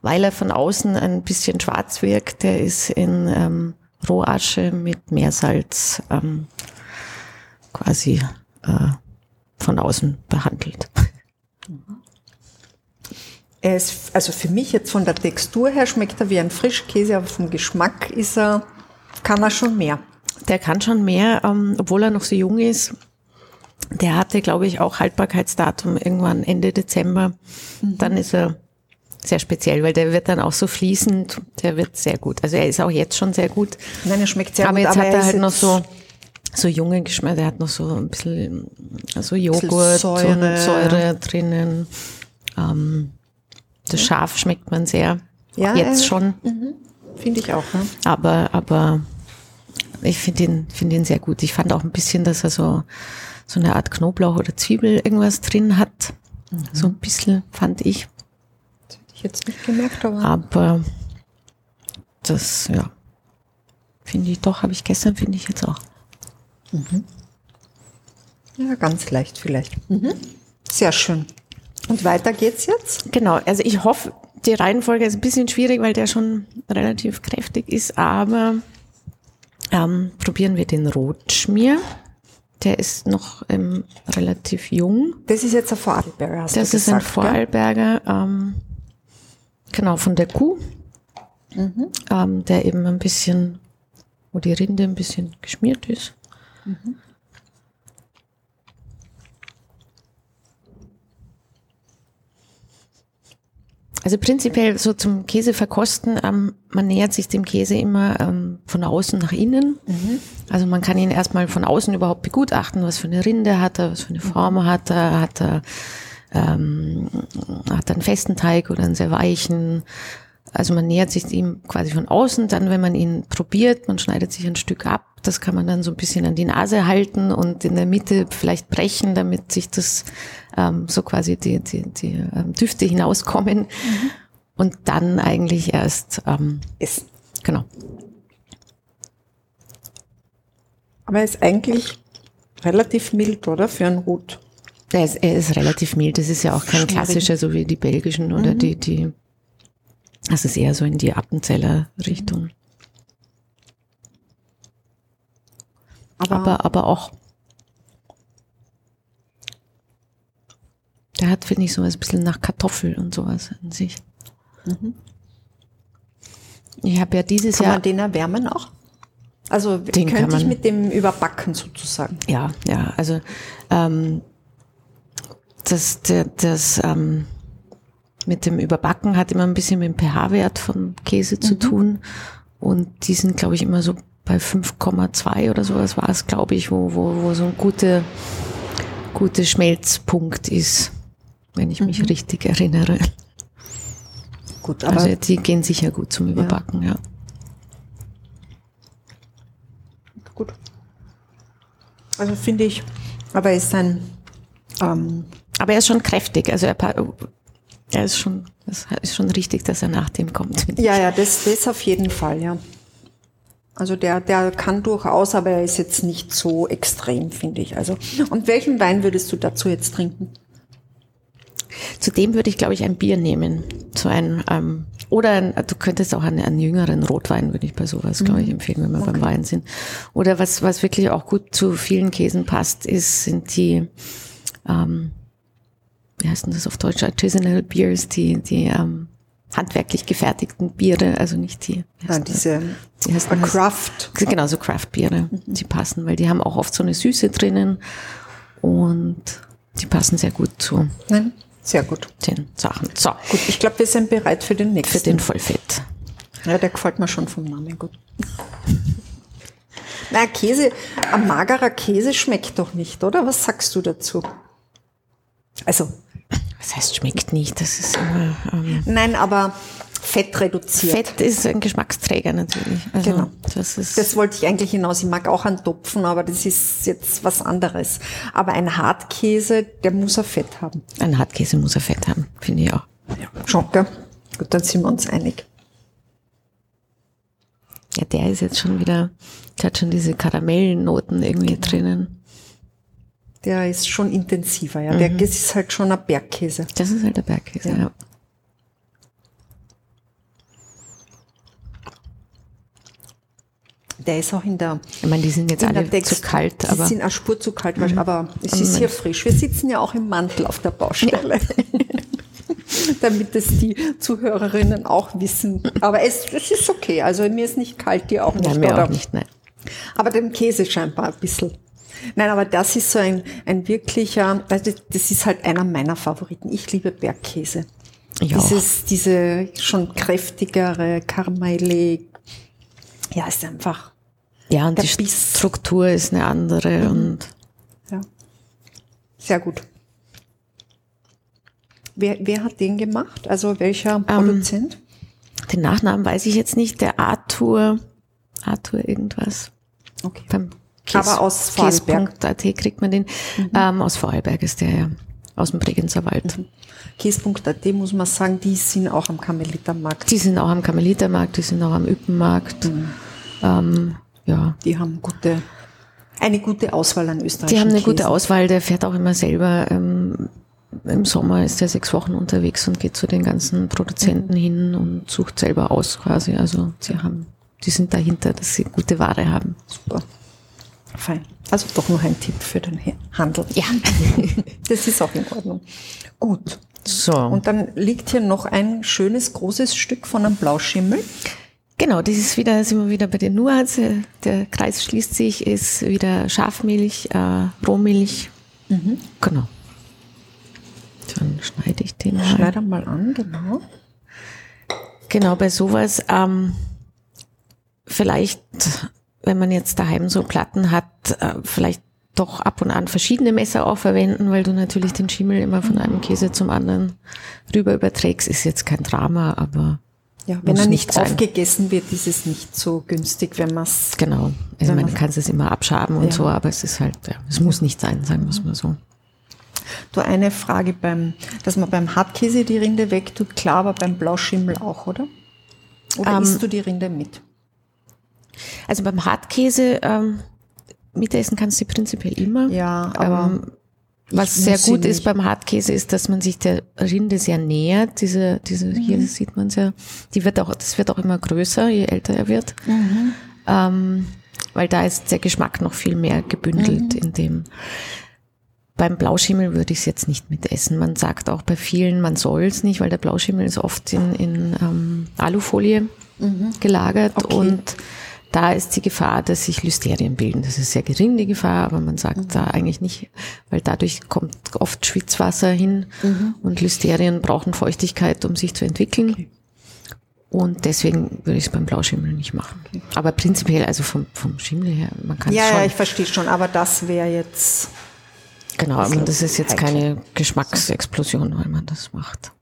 weil er von außen ein bisschen schwarz wirkt. Der ist in ähm, Rohasche mit Meersalz ähm, quasi äh, von außen behandelt. Er ist, also für mich jetzt von der Textur her schmeckt er wie ein Frischkäse, aber vom Geschmack ist er, kann er schon mehr. Der kann schon mehr, ähm, obwohl er noch so jung ist. Der hatte, glaube ich, auch Haltbarkeitsdatum irgendwann Ende Dezember. Dann ist er sehr speziell, weil der wird dann auch so fließend. Der wird sehr gut. Also er ist auch jetzt schon sehr gut. Nein, er schmeckt sehr aber gut. jetzt hat er halt noch jetzt- so so junge Geschmack. Der hat noch so ein bisschen so Joghurt Säure. und Säure drinnen. Ähm, das Schaf schmeckt man sehr. Ja, jetzt äh, schon. Finde ich auch. Ne? Aber, aber ich finde ihn, finde ihn sehr gut. Ich fand auch ein bisschen, dass er so, so eine Art Knoblauch oder Zwiebel irgendwas drin hat. So ein bisschen, fand ich. Das hätte ich jetzt nicht gemerkt, aber Aber das, ja, finde ich doch, habe ich gestern, finde ich jetzt auch. Ja, ganz leicht vielleicht. Mhm. Sehr schön. Und weiter geht's jetzt? Genau, also ich hoffe, die Reihenfolge ist ein bisschen schwierig, weil der schon relativ kräftig ist, aber ähm, probieren wir den Rotschmier. Der ist noch ähm, relativ jung. Das ist jetzt ein Vorarlberger, hast Das du ist ein gesagt? Vorarlberger, ähm, genau, von der Kuh, Mhm. ähm, der eben ein bisschen, wo die Rinde ein bisschen geschmiert ist. Also prinzipiell so zum Käse verkosten, ähm, man nähert sich dem Käse immer ähm, von außen nach innen. Also man kann ihn erstmal von außen überhaupt begutachten, was für eine Rinde hat er, was für eine Form hat er, hat er, ähm, hat er einen festen Teig oder einen sehr weichen. Also man nähert sich ihm quasi von außen, dann wenn man ihn probiert, man schneidet sich ein Stück ab, das kann man dann so ein bisschen an die Nase halten und in der Mitte vielleicht brechen, damit sich das ähm, so quasi die, die, die ähm, Düfte hinauskommen. Und dann eigentlich erst, ähm, Ist. genau. Aber er ist eigentlich relativ mild, oder? Für einen Rot. Er ist, er ist relativ mild. Das ist ja auch kein klassischer, so wie die belgischen oder die, die, das ist eher so in die Appenzeller Richtung. Aber, aber, aber auch. Der hat, finde ich, so ein bisschen nach Kartoffel und sowas an sich. Ich habe ja dieses kann Jahr, man den erwärmen auch? Also Den kann könnte ich mit dem überbacken sozusagen. ja, ja, also ähm, das, der, das ähm, mit dem Überbacken hat immer ein bisschen mit dem pH-Wert vom Käse zu tun. Und die sind, glaube ich, immer so bei 5,2 oder sowas war es, glaube ich, wo, wo, wo so ein guter, guter Schmelzpunkt ist, wenn ich mich richtig erinnere. Gut, aber Also die gehen sicher gut zum Überbacken, ja. gut. Also finde ich, aber er ist ein ähm, Aber er ist schon kräftig, also er, er ist schon, ist schon richtig, dass er nach dem kommt. Ja, ja, das, das auf jeden Fall, ja. Also der, der kann durchaus, aber er ist jetzt nicht so extrem, finde ich. Also, und welchen Wein würdest du dazu jetzt trinken? Zudem würde ich, glaube ich, ein Bier nehmen. So ein, ähm, oder ein, du könntest auch einen, einen jüngeren Rotwein, würde ich bei sowas, glaube ich, empfehlen, wenn wir beim Wein sind. Oder was, was wirklich auch gut zu vielen Käsen passt, ist, sind die, ähm, wie heißt denn das auf Deutsch? Artisanal Beers, die, die ähm, handwerklich gefertigten Biere, also nicht die, wie Ah, diese Wie heißt? Craft. Genau, so Craft-Biere, die passen, weil die haben auch oft so eine Süße drinnen und die passen sehr gut zu, Nein, Sehr gut. Den Sachen. So, Gut, ich glaube, wir sind bereit für den nächsten. für den Vollfett. Ja, der gefällt mir schon vom Namen gut. Na, Käse, ein magerer Käse schmeckt doch nicht, oder? Was sagst du dazu? Also, Was heißt schmeckt nicht? Das ist immer ähm, nein, aber Fett reduziert. Fett ist ein Geschmacksträger natürlich. Also, Genau. Das ist Das wollte ich eigentlich hinaus. Ich mag auch einen Topfen, aber das ist jetzt was anderes. Aber ein Hartkäse, der muss ein Fett haben. ein Hartkäse muss er Fett haben, finde ich auch. Ja. Schon, gell? Gut, dann sind wir uns einig. Ja, der ist jetzt schon wieder, der hat schon diese Karamellnoten irgendwie Genau. drinnen. Der ist schon intensiver, ja. Der das ist halt schon ein Bergkäse. Das ist halt der Bergkäse, ja. Der ist auch in der, Ich meine, die sind jetzt alle Text. zu kalt, Die aber Mhm. sind eine Spur zu kalt, weil, aber es ist hier frisch. Wir sitzen ja auch im Mantel auf der Baustelle. Damit es die Zuhörerinnen auch wissen. Aber es, es ist okay. Also mir ist nicht kalt, dir auch nicht. nein, mir oder? auch nicht, nein. Aber dem Käse scheinbar ein bisschen. Nein, aber das ist so ein, ein wirklicher, also das ist halt einer meiner Favoriten. Ich liebe Bergkäse. Ich auch. Dieses, diese schon kräftigere, karamellig. Ja, ist einfach, Ja, und die Biss. Struktur ist eine andere und ja. Sehr gut. Wer, wer hat den gemacht? Also welcher Produzent? den Nachnamen weiß ich jetzt nicht. Der Arthur, Arthur irgendwas. Okay. Beim Aber aus Vorarlberg. Käse.at kriegt man den. Ähm, aus Vorarlberg ist der ja. Aus dem Bregenzer Wald. Käse.at muss man sagen, die sind auch am Karmelitermarkt. Die sind auch am Karmelitermarkt, die sind auch am Üppenmarkt. Mhm. Ähm, ja. Die haben gute, eine gute Auswahl an österreichischen Die haben eine gute Käsen. Auswahl, der fährt auch immer selber. Ähm, Im Sommer ist er sechs Wochen unterwegs und geht zu den ganzen Produzenten Mhm. hin und sucht selber aus quasi. Also sie haben, die sind dahinter, dass sie gute Ware haben. Super. Fein. Also doch noch ein Tipp für den Handel. Ja. Das ist auch in Ordnung. Gut. So. Und dann liegt hier noch ein schönes, großes Stück von einem Blauschimmel. Genau, das ist wieder, sind wir wieder bei den Nuance. Der Kreis schließt sich, ist wieder Schafmilch, äh, Rohmilch. Mhm. Genau. Dann schneide ich den mal. Schneid mal an, genau. Genau, bei sowas, ähm, vielleicht, wenn man jetzt daheim so Platten hat, äh, vielleicht doch ab und an verschiedene Messer auch verwenden, weil du natürlich den Schimmel immer von einem Käse zum anderen rüber überträgst. Ist jetzt kein Drama, aber Ja, wenn Muss er nicht nicht aufgegessen wird, ist es nicht so günstig, wenn man es. genau. Also man- kann es immer abschaben und Ja. so, aber es ist halt, ja, es muss nicht sein, sagen wir es mal so. Du eine Frage beim, dass man beim Hartkäse die Rinde wegtut, klar, aber beim Blauschimmel auch, oder? Oder Ähm, isst du die Rinde mit? Also beim Hartkäse ähm, mitessen kannst du prinzipiell immer. Ja, aber ähm, was sehr gut ist beim Hartkäse ist, dass man sich der Rinde sehr nähert. Diese, diese Mhm. hier sieht man ja, die wird auch, das wird auch immer größer, je älter er wird. Mhm. Ähm, weil da ist der Geschmack noch viel mehr gebündelt Mhm. in dem. Beim Blauschimmel würde ich es jetzt nicht mitessen. Man sagt auch bei vielen, man soll es nicht, weil der Blauschimmel ist oft in, in ähm, Alufolie gelagert Mhm. Okay. und da ist die Gefahr, dass sich Lysterien bilden. Das ist sehr gering, die Gefahr, aber man sagt Mhm. da eigentlich nicht, weil dadurch kommt oft Schwitzwasser hin Mhm. und Lysterien brauchen Feuchtigkeit, um sich zu entwickeln. Und deswegen würde ich es beim Blauschimmel nicht machen. Aber prinzipiell, also vom, vom Schimmel her, man kann es ja, schon. ja, ich verstehe schon, aber das wäre jetzt. genau, aber das ist jetzt keine Geschmacksexplosion, weil man das macht.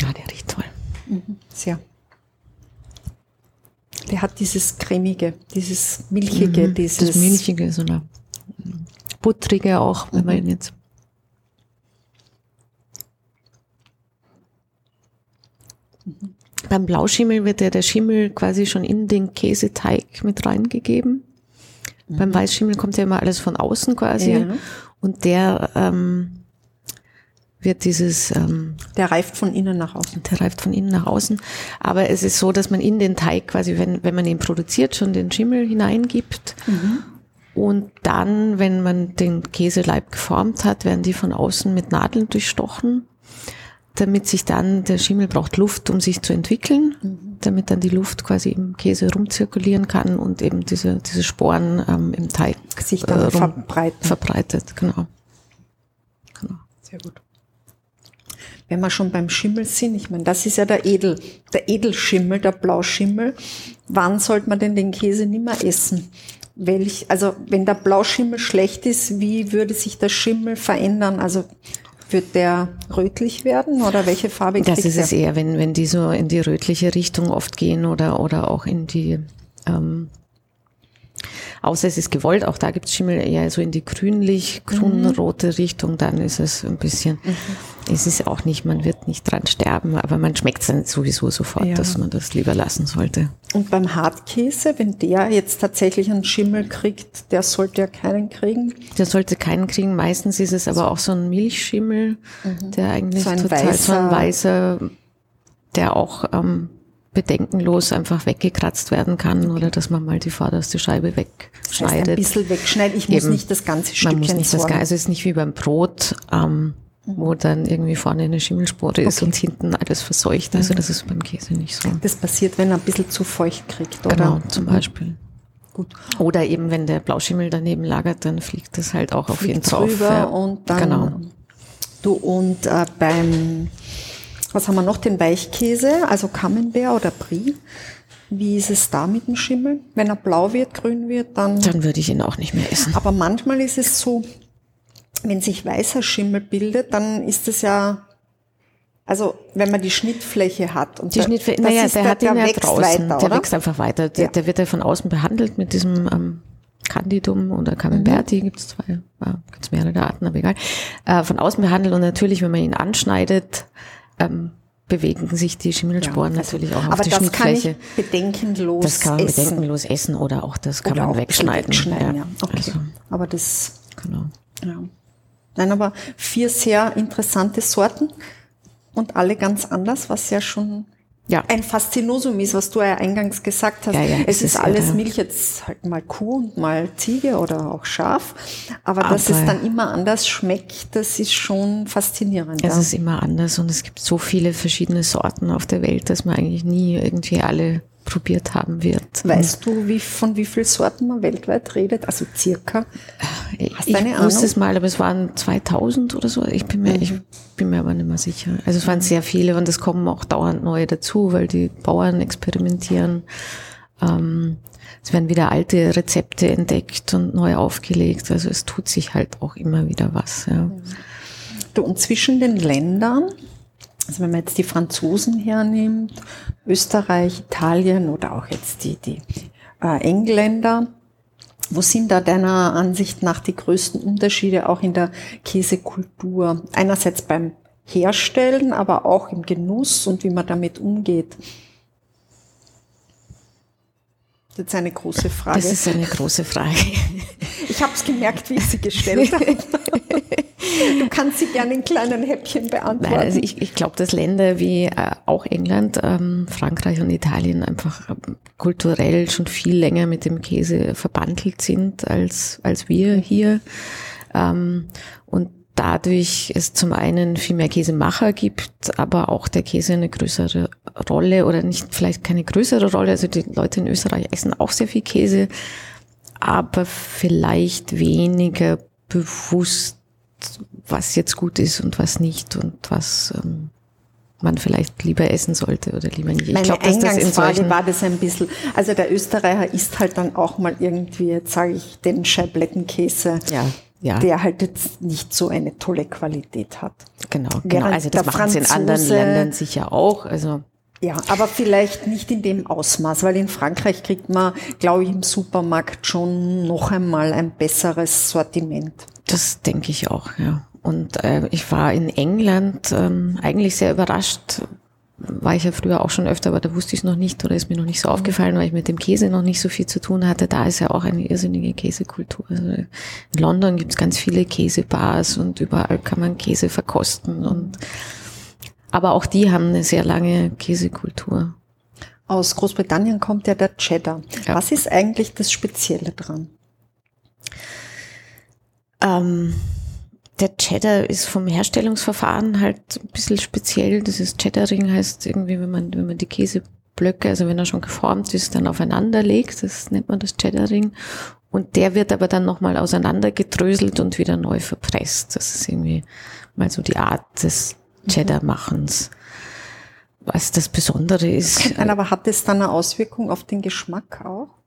Ja, der riecht toll. Sehr. Der hat dieses cremige, dieses milchige, dieses Mhm. Das Milchige, so eine buttrige auch, wenn man ihn jetzt. Beim Blauschimmel wird ja der Schimmel quasi schon in den Käseteig mit reingegeben. Beim Weißschimmel kommt ja immer alles von außen quasi. Ja. Und der ähm, wird dieses ähm, Der reift von innen nach außen. der reift von innen nach außen. Aber es ist so, dass man in den Teig quasi, wenn, wenn man ihn produziert, schon den Schimmel hineingibt. Und dann, wenn man den Käseleib geformt hat, werden die von außen mit Nadeln durchstochen. damit sich dann, der Schimmel braucht Luft, um sich zu entwickeln, Mhm. damit dann die Luft quasi im Käse rumzirkulieren kann und eben diese, diese Sporen ähm, im Teig Sich dann äh, verbreiten. verbreitet. Genau. genau. Sehr gut. Wenn wir schon beim Schimmel sind, ich meine, das ist ja der Edel, der Edelschimmel, der Blauschimmel. Wann sollte man denn den Käse nicht mehr essen? Welch, also wenn der Blauschimmel schlecht ist, wie würde sich der Schimmel verändern? Also wird der rötlich werden oder welche Farbe Das ist der? es eher, wenn, wenn die so in die rötliche Richtung oft gehen oder, oder auch in die, ähm, außer es ist gewollt, auch da gibt es Schimmel eher so in die grünlich, grünrote Richtung, dann ist es ein bisschen, es ist auch nicht, man wird nicht dran sterben, aber man schmeckt es dann sowieso sofort, Ja. dass man das lieber lassen sollte. Und beim Hartkäse, wenn der jetzt tatsächlich einen Schimmel kriegt, der sollte ja keinen kriegen. Der sollte keinen kriegen, meistens ist es aber auch so ein Milchschimmel, der eigentlich So ein total, so ein weißer- weißer, der auch ähm, bedenkenlos einfach weggekratzt werden kann oder dass man mal die vorderste Scheibe Das heißt, ein wegschneidet. bisschen wegschneiden. Ich muss Eben. nicht das ganze man Stückchen muss nicht das. Ganze, also es ist nicht wie beim Brot, ähm, wo dann irgendwie vorne eine Schimmelspore ist Okay. und hinten alles verseucht. Also das ist beim Käse nicht so. Das passiert, wenn er ein bisschen zu feucht kriegt, oder? Genau, zum Beispiel. Gut. Oder eben, wenn der Blauschimmel daneben lagert, dann fliegt das halt auch auf jeden Fliegt Fall drüber Ja. und dann Genau. du und äh, beim was haben wir noch den Weichkäse, also Camembert oder Brie. Wie ist es da mit dem Schimmel? Wenn er blau wird, grün wird, dann Dann würde ich ihn auch nicht mehr essen. aber manchmal ist es so, wenn sich weißer Schimmel bildet, dann ist es ja also wenn man die Schnittfläche hat und Die der- Schnittfläche, das naja, ist der, hat ihn ja wächst draußen. weiter, der wächst einfach weiter. Der, Ja. der wird ja von außen behandelt mit diesem ähm, Candidum oder Camemberti, gibt es zwei, äh, gibt's mehrere Arten, aber egal. Äh, von außen behandelt und natürlich, wenn man ihn anschneidet, ähm, bewegen sich die Schimmelsporen Ja, also- natürlich auch auf aber die das kann ich Schnittfläche. bedenkenlos das kann man essen. bedenkenlos essen oder auch das kann Oder man wegschneiden. wegschneiden, ja. Okay. Also, Aber das, genau. ja. Nein, aber vier sehr interessante Sorten und alle ganz anders, was ja schon Ja. ein Faszinosum ist, was du ja eingangs gesagt hast. Ja, ja, es ist ist alles irre. Milch, jetzt halt mal Kuh und mal Ziege oder auch Schaf. Aber, dass Aber- es dann immer anders schmeckt, das ist schon faszinierend. Es ist immer anders und es gibt so viele verschiedene Sorten auf der Welt, dass man eigentlich nie irgendwie alle probiert haben wird. Weißt du, wie, von wie vielen Sorten man weltweit redet? Also circa. Ich, Hast eine ich wusste es mal, aber es waren 2000 oder so. Ich bin mir, ich bin mir aber nicht mehr sicher. Also es waren sehr viele und es kommen auch dauernd neue dazu, weil die Bauern experimentieren. Ähm, es werden wieder alte Rezepte entdeckt und neu aufgelegt. Also es tut sich halt auch immer wieder was. Ja. Du, und zwischen den Ländern, also wenn man jetzt die Franzosen hernimmt, Österreich, Italien oder auch jetzt die, die äh, Engländer, wo sind da deiner Ansicht nach die größten Unterschiede auch in der Käsekultur? Einerseits beim Herstellen, aber auch im Genuss und wie man damit umgeht. Das ist eine große Frage. Das ist eine große Frage. Ich habe es gemerkt, wie ich sie gestellt habe. Du kannst sie gerne in kleinen Häppchen beantworten. Nein, also ich, ich glaube, dass Länder wie äh, auch England, ähm, Frankreich und Italien einfach ähm, kulturell schon viel länger mit dem Käse verbandelt sind als, als wir hier. Ähm, und dadurch es zum einen viel mehr Käsemacher gibt, aber auch der Käse eine größere Rolle oder nicht vielleicht keine größere Rolle. Also die Leute in Österreich essen auch sehr viel Käse, aber vielleicht weniger bewusst, was jetzt gut ist und was nicht und was ähm, man vielleicht lieber essen sollte oder lieber nicht. Ich Meine glaub, dass das in solchen- war das ein bisschen, also der Österreicher isst halt dann auch mal irgendwie, jetzt sage ich, den Scheiblettenkäse, Ja, ja. der halt jetzt nicht so eine tolle Qualität hat. Genau, genau. Während Also das machen sie in anderen Ländern sicher auch. Also Ja, aber vielleicht nicht in dem Ausmaß, weil in Frankreich kriegt man, glaube ich, im Supermarkt schon noch einmal ein besseres Sortiment. Das denke ich auch, ja. Und äh, ich war in England ähm, eigentlich sehr überrascht. War ich ja früher auch schon öfter, aber da wusste ich es noch nicht oder ist mir noch nicht so aufgefallen, weil ich mit dem Käse noch nicht so viel zu tun hatte. Da ist ja auch eine irrsinnige Käsekultur. Also in London gibt es ganz viele Käsebars und überall kann man Käse verkosten. Und aber auch die haben eine sehr lange Käsekultur. Aus Großbritannien kommt ja der Cheddar. Ja. Was ist eigentlich das Spezielle dran? Ähm, der Cheddar ist vom Herstellungsverfahren halt ein bisschen speziell. Das ist Cheddaring heißt irgendwie, wenn man, wenn man die Käseblöcke, also wenn er schon geformt ist, dann aufeinander legt. Das nennt man das Cheddaring. Und der wird aber dann nochmal auseinandergedröselt und wieder neu verpresst. Das ist irgendwie mal so die Art des Cheddar-Machens. Was das Besondere ist. Nein, aber hat es dann eine Auswirkung auf den Geschmack auch?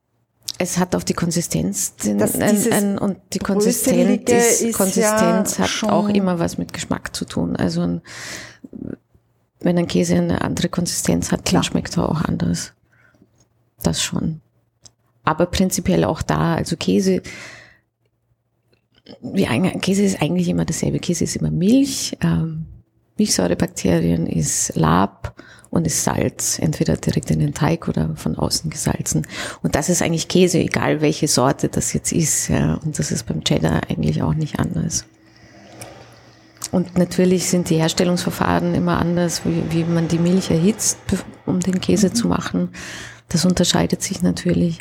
Es hat auf die Konsistenz den, ein, ein, und die Konsistenz, ist Konsistenz ja hat auch immer was mit Geschmack zu tun. Also ein, wenn ein Käse eine andere Konsistenz hat, dann schmeckt er auch anders. Das schon. Aber prinzipiell auch da, also Käse, wie, Käse ist eigentlich immer dasselbe. Käse ist immer Milch, ähm, Milchsäurebakterien ist Lab und ist Salz, entweder direkt in den Teig oder von außen gesalzen. Und das ist eigentlich Käse, egal welche Sorte das jetzt ist. Ja. Und das ist beim Cheddar eigentlich auch nicht anders. Und natürlich sind die Herstellungsverfahren immer anders, wie, wie man die Milch erhitzt, um den Käse mhm. zu machen. Das unterscheidet sich natürlich.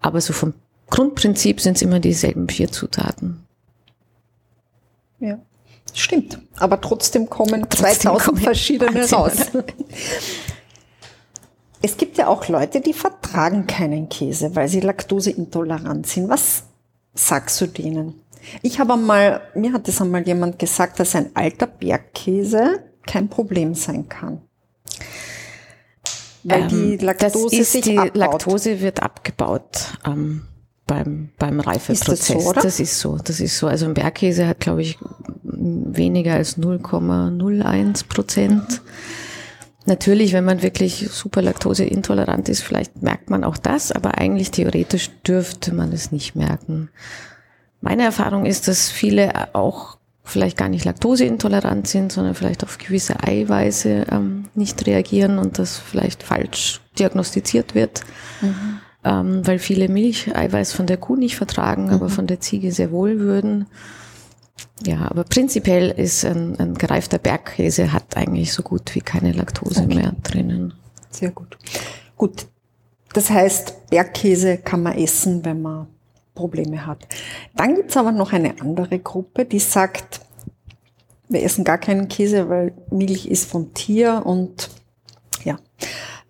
Aber so vom Grundprinzip sind es immer dieselben vier Zutaten. Ja. Stimmt, aber trotzdem kommen trotzdem 2000 kommen verschiedene raus. Es gibt ja auch Leute, die vertragen keinen Käse, weil sie laktoseintolerant sind. Was sagst du denen? Ich habe einmal, mir hat es einmal jemand gesagt, dass ein alter Bergkäse kein Problem sein kann. Weil ähm, die Laktose das ist, sich die abbaut. Laktose wird abgebaut. Ähm, beim, beim Reifeprozess. Ist das, so, das ist so, das ist so. Also ein Bergkäse hat, glaube ich, weniger als 0,01 Prozent. Natürlich, wenn man wirklich super laktoseintolerant ist, vielleicht merkt man auch das, aber eigentlich theoretisch dürfte man es nicht merken. Meine Erfahrung ist, dass viele auch vielleicht gar nicht laktoseintolerant sind, sondern vielleicht auf gewisse Eiweiße ähm, nicht reagieren und das vielleicht falsch diagnostiziert wird. Mhm. Ähm, weil viele Milcheiweiß von der Kuh nicht vertragen, mhm. aber von der Ziege sehr wohl würden. Ja, aber prinzipiell ist ein, ein gereifter Bergkäse hat eigentlich so gut wie keine Laktose okay. mehr drinnen. Sehr gut. Gut. Das heißt, Bergkäse kann man essen, wenn man Probleme hat. Dann gibt's aber noch eine andere Gruppe, die sagt, wir essen gar keinen Käse, weil Milch ist vom Tier und ja.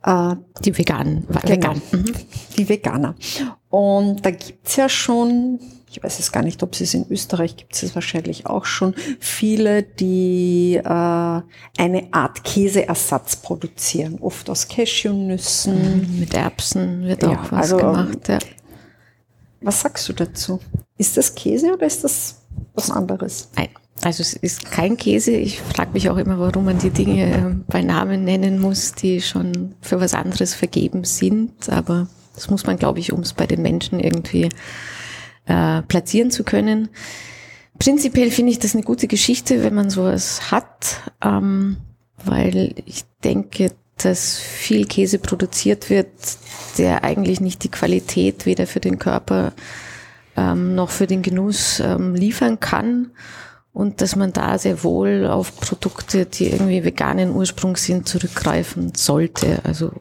Äh, die Veganen. Genau, Vegan. Mhm. Die Veganer. Und da gibt's ja schon ich weiß es gar nicht, ob es in Österreich gibt es wahrscheinlich auch schon, viele, die äh, eine Art Käseersatz produzieren, oft aus Cashewnüssen. Mhm, mit Erbsen wird ja, auch was also, gemacht. Ja. Was sagst du dazu? Ist das Käse oder ist das was anderes? Nein. Also es ist kein Käse. Ich frage mich auch immer, warum man die Dinge äh, bei Namen nennen muss, die schon für was anderes vergeben sind. Aber das muss man, glaube ich, um es bei den Menschen irgendwie äh, platzieren zu können. Prinzipiell finde ich das eine gute Geschichte, wenn man sowas hat, ähm, weil ich denke, dass viel Käse produziert wird, der eigentlich nicht die Qualität weder für den Körper ähm, noch für den Genuss ähm, liefern kann und dass man da sehr wohl auf Produkte, die irgendwie veganen Ursprungs sind, zurückgreifen sollte. Also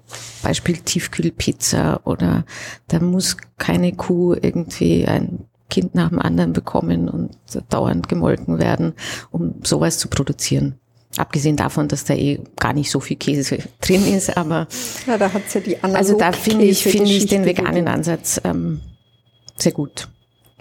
Beispiel Tiefkühlpizza oder da muss keine Kuh irgendwie ein Kind nach dem anderen bekommen und dauernd gemolken werden, um sowas zu produzieren. Abgesehen davon, dass da eh gar nicht so viel Käse drin ist, aber ja, da hat's ja die Also da finde ich, finde ich den veganen Ansatz ähm, sehr gut,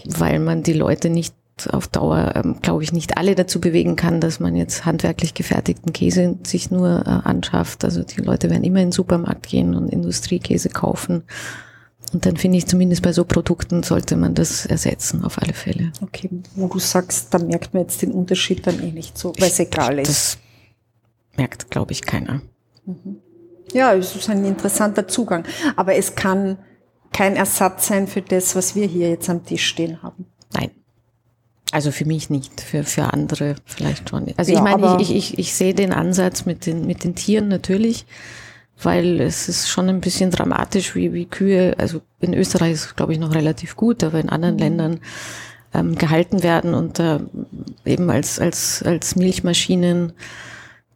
weil man die Leute nicht auf Dauer, ähm, glaube ich, nicht alle dazu bewegen kann, dass man jetzt handwerklich gefertigten Käse sich nur äh, anschafft. Also die Leute werden immer in den Supermarkt gehen und Industriekäse kaufen. Und dann finde ich zumindest bei so Produkten sollte man das ersetzen, auf alle Fälle. Okay, wo du sagst, da merkt man jetzt den Unterschied dann eh nicht so, weil es egal ist. Das merkt, glaube ich, keiner. Mhm. Ja, es ist ein interessanter Zugang. Aber es kann kein Ersatz sein für das, was wir hier jetzt am Tisch stehen haben. Nein. Also für mich nicht, für, für andere vielleicht schon. Also ja, ich meine, ich, ich, ich sehe den Ansatz mit den, mit den Tieren natürlich, weil es ist schon ein bisschen dramatisch, wie, wie Kühe, also in Österreich ist es glaube ich noch relativ gut, aber in anderen mhm. Ländern ähm, gehalten werden und äh, eben als, als, als Milchmaschinen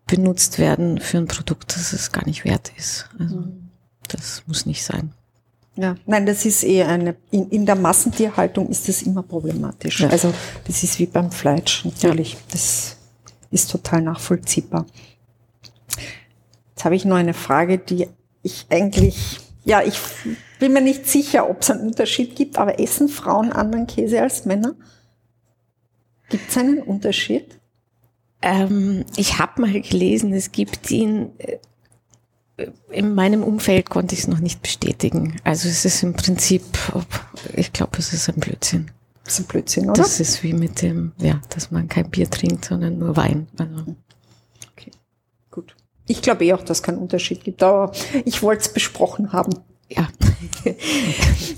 benutzt werden für ein Produkt, das es gar nicht wert ist. Also mhm. das muss nicht sein. Ja, nein, das ist eher eine, in, in der Massentierhaltung ist das immer problematisch. Ja. Also das ist wie beim Fleisch natürlich. Ja. Das ist total nachvollziehbar. Jetzt habe ich noch eine Frage, die ich eigentlich, ja, ich bin mir nicht sicher, ob es einen Unterschied gibt, aber essen Frauen anderen Käse als Männer? Gibt es einen Unterschied? Ähm, ich habe mal gelesen, es gibt ihn äh, in meinem Umfeld konnte ich es noch nicht bestätigen. Also es ist im Prinzip, ich glaube, es ist ein Blödsinn. Das ist ein Blödsinn, oder? Das ist wie mit dem, ja, dass man kein Bier trinkt, sondern nur Wein. Also. Okay, gut. Ich glaube eh auch, dass es keinen Unterschied gibt, aber ich wollte es besprochen haben. Ja.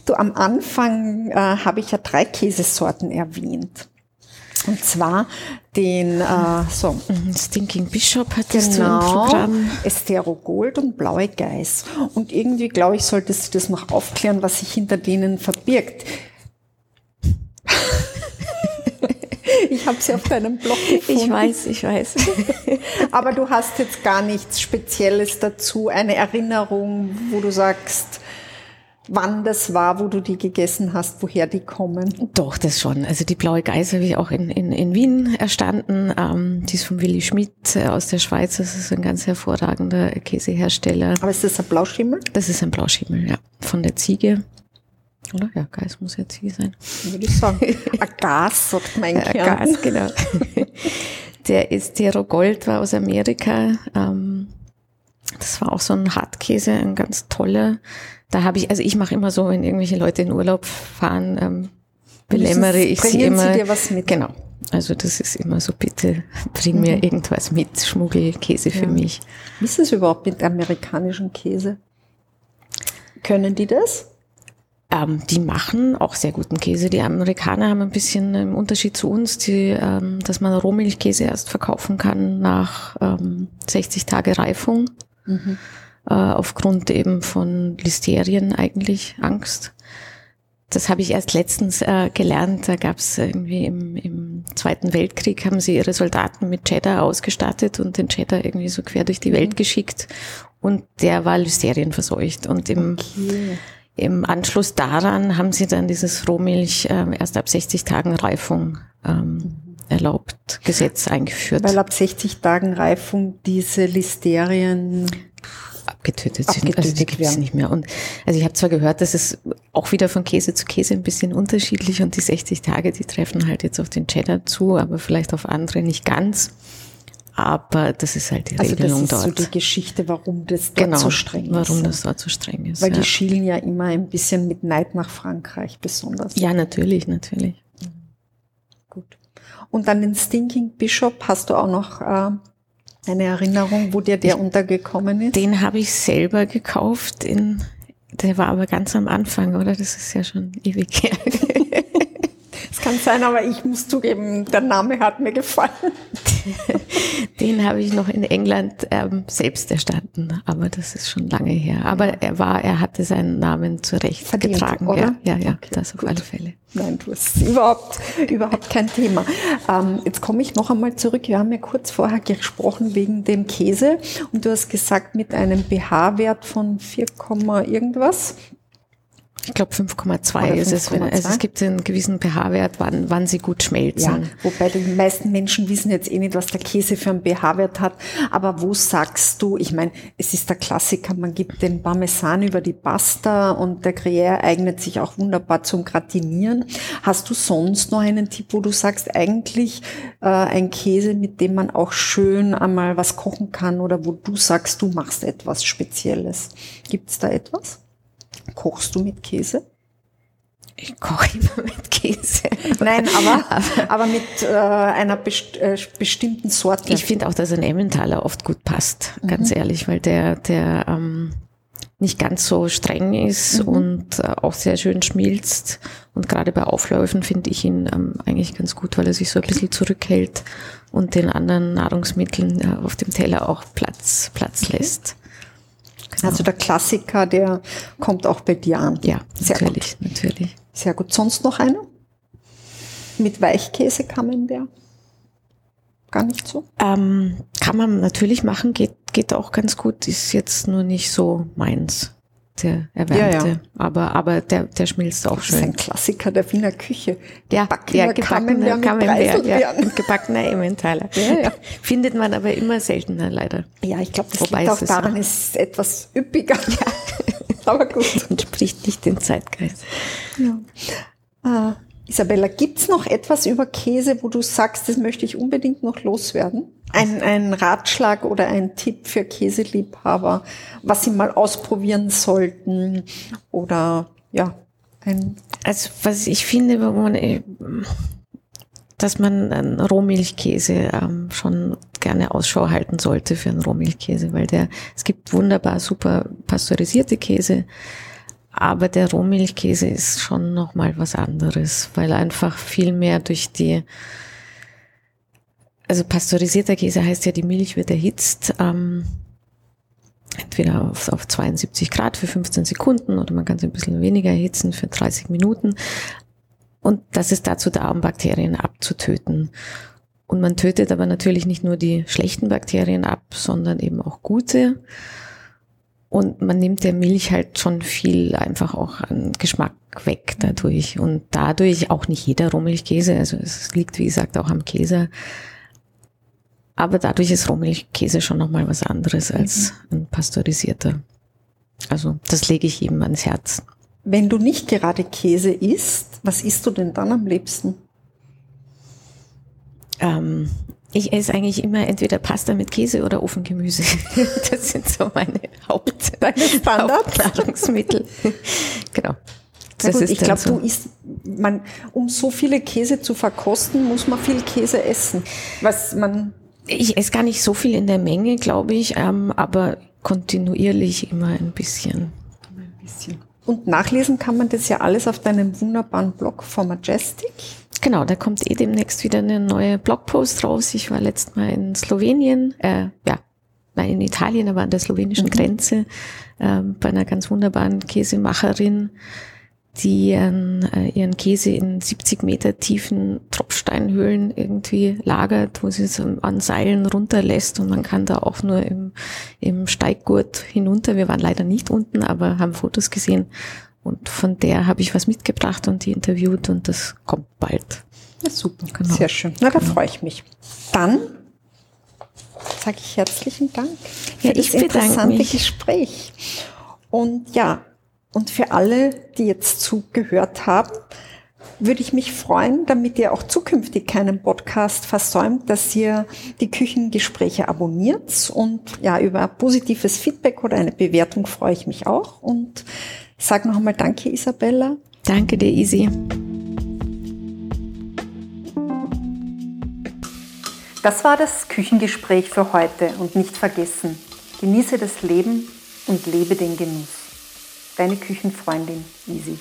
du, am Anfang äh, habe ich ja drei Käsesorten erwähnt. Und zwar den äh, so mhm, Stinking Bishop hat genau, du im Programm. Estero Gold und Blaue Geiß. Und irgendwie, glaube ich, solltest du das noch aufklären, was sich hinter denen verbirgt. ich habe sie auf deinem Blog gefunden. Ich weiß, ich weiß. Aber du hast jetzt gar nichts Spezielles dazu, eine Erinnerung, wo du sagst, wann das war, wo du die gegessen hast, woher die kommen? Doch, das schon. Also die blaue Geiß habe ich auch in, in, in Wien erstanden. Ähm, die ist von Willi Schmidt äh, aus der Schweiz. Das ist ein ganz hervorragender Käsehersteller. Aber ist das ein Blauschimmel? Das ist ein Blauschimmel, ja. Von der Ziege. Oder? Ja, Geiß muss ja Ziege sein. Würde ich sagen. ein Gas, sagt mein Kern. Gas, genau. der Estero Gold war aus Amerika. Ähm, das war auch so ein Hartkäse, ein ganz toller da habe ich, also ich mache immer so, wenn irgendwelche Leute in Urlaub fahren, ähm, belämmere ich sie immer. Sie dir was mit? Genau. Also das ist immer so, bitte bring mir mhm. irgendwas mit, Schmuggelkäse ja. für mich. Wie ist es überhaupt mit amerikanischem Käse? Können die das? Ähm, die machen auch sehr guten Käse. Die Amerikaner haben ein bisschen einen Unterschied zu uns, die, ähm, dass man Rohmilchkäse erst verkaufen kann nach ähm, 60 Tage Reifung. Mhm äh, aufgrund eben von Listerien eigentlich Angst. Das habe ich erst letztens äh, gelernt. Da gab es irgendwie im, im Zweiten Weltkrieg, haben sie ihre Soldaten mit Cheddar ausgestattet und den Cheddar irgendwie so quer durch die Welt mhm. geschickt. Und der war Listerien verseucht. Und im, okay. im Anschluss daran haben sie dann dieses Rohmilch äh, erst ab 60 Tagen Reifung ähm, mhm. erlaubt, Gesetz eingeführt. Weil ab 60 Tagen Reifung diese Listerien abgetötet sind. Abgetötet also die gibt es nicht mehr. Und also ich habe zwar gehört, dass es auch wieder von Käse zu Käse ein bisschen unterschiedlich und die 60 Tage, die treffen halt jetzt auf den Cheddar zu, aber vielleicht auf andere nicht ganz. Aber das ist halt die also Regelung dort. Also das ist so die Geschichte, warum das dort genau, so streng ist. Warum das dort so streng ist. Weil ja. die schielen ja immer ein bisschen mit Neid nach Frankreich besonders. Ja, natürlich, natürlich. Gut. Und dann den Stinking Bishop hast du auch noch äh, eine Erinnerung, wo dir der untergekommen ist? Den habe ich selber gekauft. In, der war aber ganz am Anfang, oder? Das ist ja schon ewig her. Es kann sein, aber ich muss zugeben, der Name hat mir gefallen. Den habe ich noch in England ähm, selbst erstanden, aber das ist schon lange her. Aber er war, er hatte seinen Namen zurecht Verdient, getragen. Oder? Ja, ja, ja okay, das auf gut. alle Fälle. Nein, du hast überhaupt, überhaupt kein Thema. Ähm, jetzt komme ich noch einmal zurück. Wir haben ja kurz vorher gesprochen wegen dem Käse und du hast gesagt, mit einem pH-Wert von 4, irgendwas ich glaube 5,2 ist es. Wenn, also es gibt einen gewissen pH-Wert, wann, wann sie gut schmelzen. Ja, wobei die meisten Menschen wissen jetzt eh nicht, was der Käse für einen pH-Wert hat. Aber wo sagst du, ich meine, es ist der Klassiker, man gibt den Parmesan über die Pasta und der Gruyère eignet sich auch wunderbar zum Gratinieren. Hast du sonst noch einen Tipp, wo du sagst, eigentlich äh, ein Käse, mit dem man auch schön einmal was kochen kann oder wo du sagst, du machst etwas Spezielles? Gibt es da etwas? Kochst du mit Käse? Ich koche immer mit Käse. Nein, aber, aber mit äh, einer best, äh, bestimmten Sorte. Ich finde auch, dass ein Emmentaler oft gut passt, ganz mhm. ehrlich, weil der, der ähm, nicht ganz so streng ist mhm. und äh, auch sehr schön schmilzt. Und gerade bei Aufläufen finde ich ihn ähm, eigentlich ganz gut, weil er sich so ein bisschen zurückhält und den anderen Nahrungsmitteln äh, auf dem Teller auch Platz, Platz lässt. Also der Klassiker, der kommt auch bei dir an. Ja, Sehr natürlich, gut. natürlich. Sehr gut. Sonst noch einer? Mit Weichkäse kann man der? Gar nicht so? Ähm, kann man natürlich machen, geht, geht auch ganz gut, ist jetzt nur nicht so meins. Der erwärmte. Ja, ja. Aber, aber der, der schmilzt auch schön. Das ist ein Klassiker der Wiener Küche. Ja, gebackener ja, gebackener Camembert, ja, gebackener Emmentaler. Ja, ja. Findet man aber immer seltener leider. Ja, ich glaube, das Wobei liegt auch daran, es ist etwas üppiger. Ja. aber gut. Entspricht nicht dem Zeitgeist. Ja. Äh, Isabella, gibt's noch etwas über Käse, wo du sagst, das möchte ich unbedingt noch loswerden? Ein, ein Ratschlag oder ein Tipp für Käseliebhaber, was sie mal ausprobieren sollten oder ja, ein. Also was ich finde, dass man einen Rohmilchkäse ähm, schon gerne Ausschau halten sollte für einen Rohmilchkäse, weil der, es gibt wunderbar super pasteurisierte Käse, aber der Rohmilchkäse ist schon nochmal was anderes, weil einfach viel mehr durch die also pasteurisierter Käse heißt ja, die Milch wird erhitzt, ähm, entweder auf, auf 72 Grad für 15 Sekunden oder man kann sie ein bisschen weniger erhitzen für 30 Minuten. Und das ist dazu da, um Bakterien abzutöten. Und man tötet aber natürlich nicht nur die schlechten Bakterien ab, sondern eben auch gute. Und man nimmt der Milch halt schon viel einfach auch an Geschmack weg dadurch. Und dadurch auch nicht jeder Rohmilchkäse, also es liegt wie gesagt auch am Käse, aber dadurch ist Rohmilchkäse schon nochmal was anderes als mhm. ein pasteurisierter. Also das lege ich ihm ans Herz. Wenn du nicht gerade Käse isst, was isst du denn dann am liebsten? Ähm, ich esse eigentlich immer entweder Pasta mit Käse oder Ofengemüse. Das sind so meine Haupt Hauptnahrungsmittel. genau. Das gut, ich glaube, so. du isst, man, um so viele Käse zu verkosten, muss man viel Käse essen. Was man ich esse gar nicht so viel in der Menge, glaube ich, ähm, aber kontinuierlich immer ein bisschen. Ein bisschen. Und nachlesen kann man das ja alles auf deinem wunderbaren Blog for Majestic. Genau, da kommt eh demnächst wieder eine neue Blogpost raus. Ich war letztes Mal in Slowenien, äh, ja, nein, in Italien, aber an der slowenischen mhm. Grenze äh, bei einer ganz wunderbaren Käsemacherin die ihren, äh, ihren Käse in 70 Meter tiefen Tropfsteinhöhlen irgendwie lagert, wo sie es an Seilen runterlässt und man kann da auch nur im, im Steiggurt hinunter. Wir waren leider nicht unten, aber haben Fotos gesehen und von der habe ich was mitgebracht und die interviewt und das kommt bald. Ja, super, genau. sehr schön. Na, da genau. freue ich mich. Dann sage ich herzlichen Dank für ja, das interessante mich. Gespräch. Und ja, und für alle, die jetzt zugehört haben, würde ich mich freuen, damit ihr auch zukünftig keinen Podcast versäumt, dass ihr die Küchengespräche abonniert und ja, über positives Feedback oder eine Bewertung freue ich mich auch und sage noch einmal Danke, Isabella. Danke dir, Isi. Das war das Küchengespräch für heute und nicht vergessen, genieße das Leben und lebe den Genuss. Deine Küchenfreundin Easy.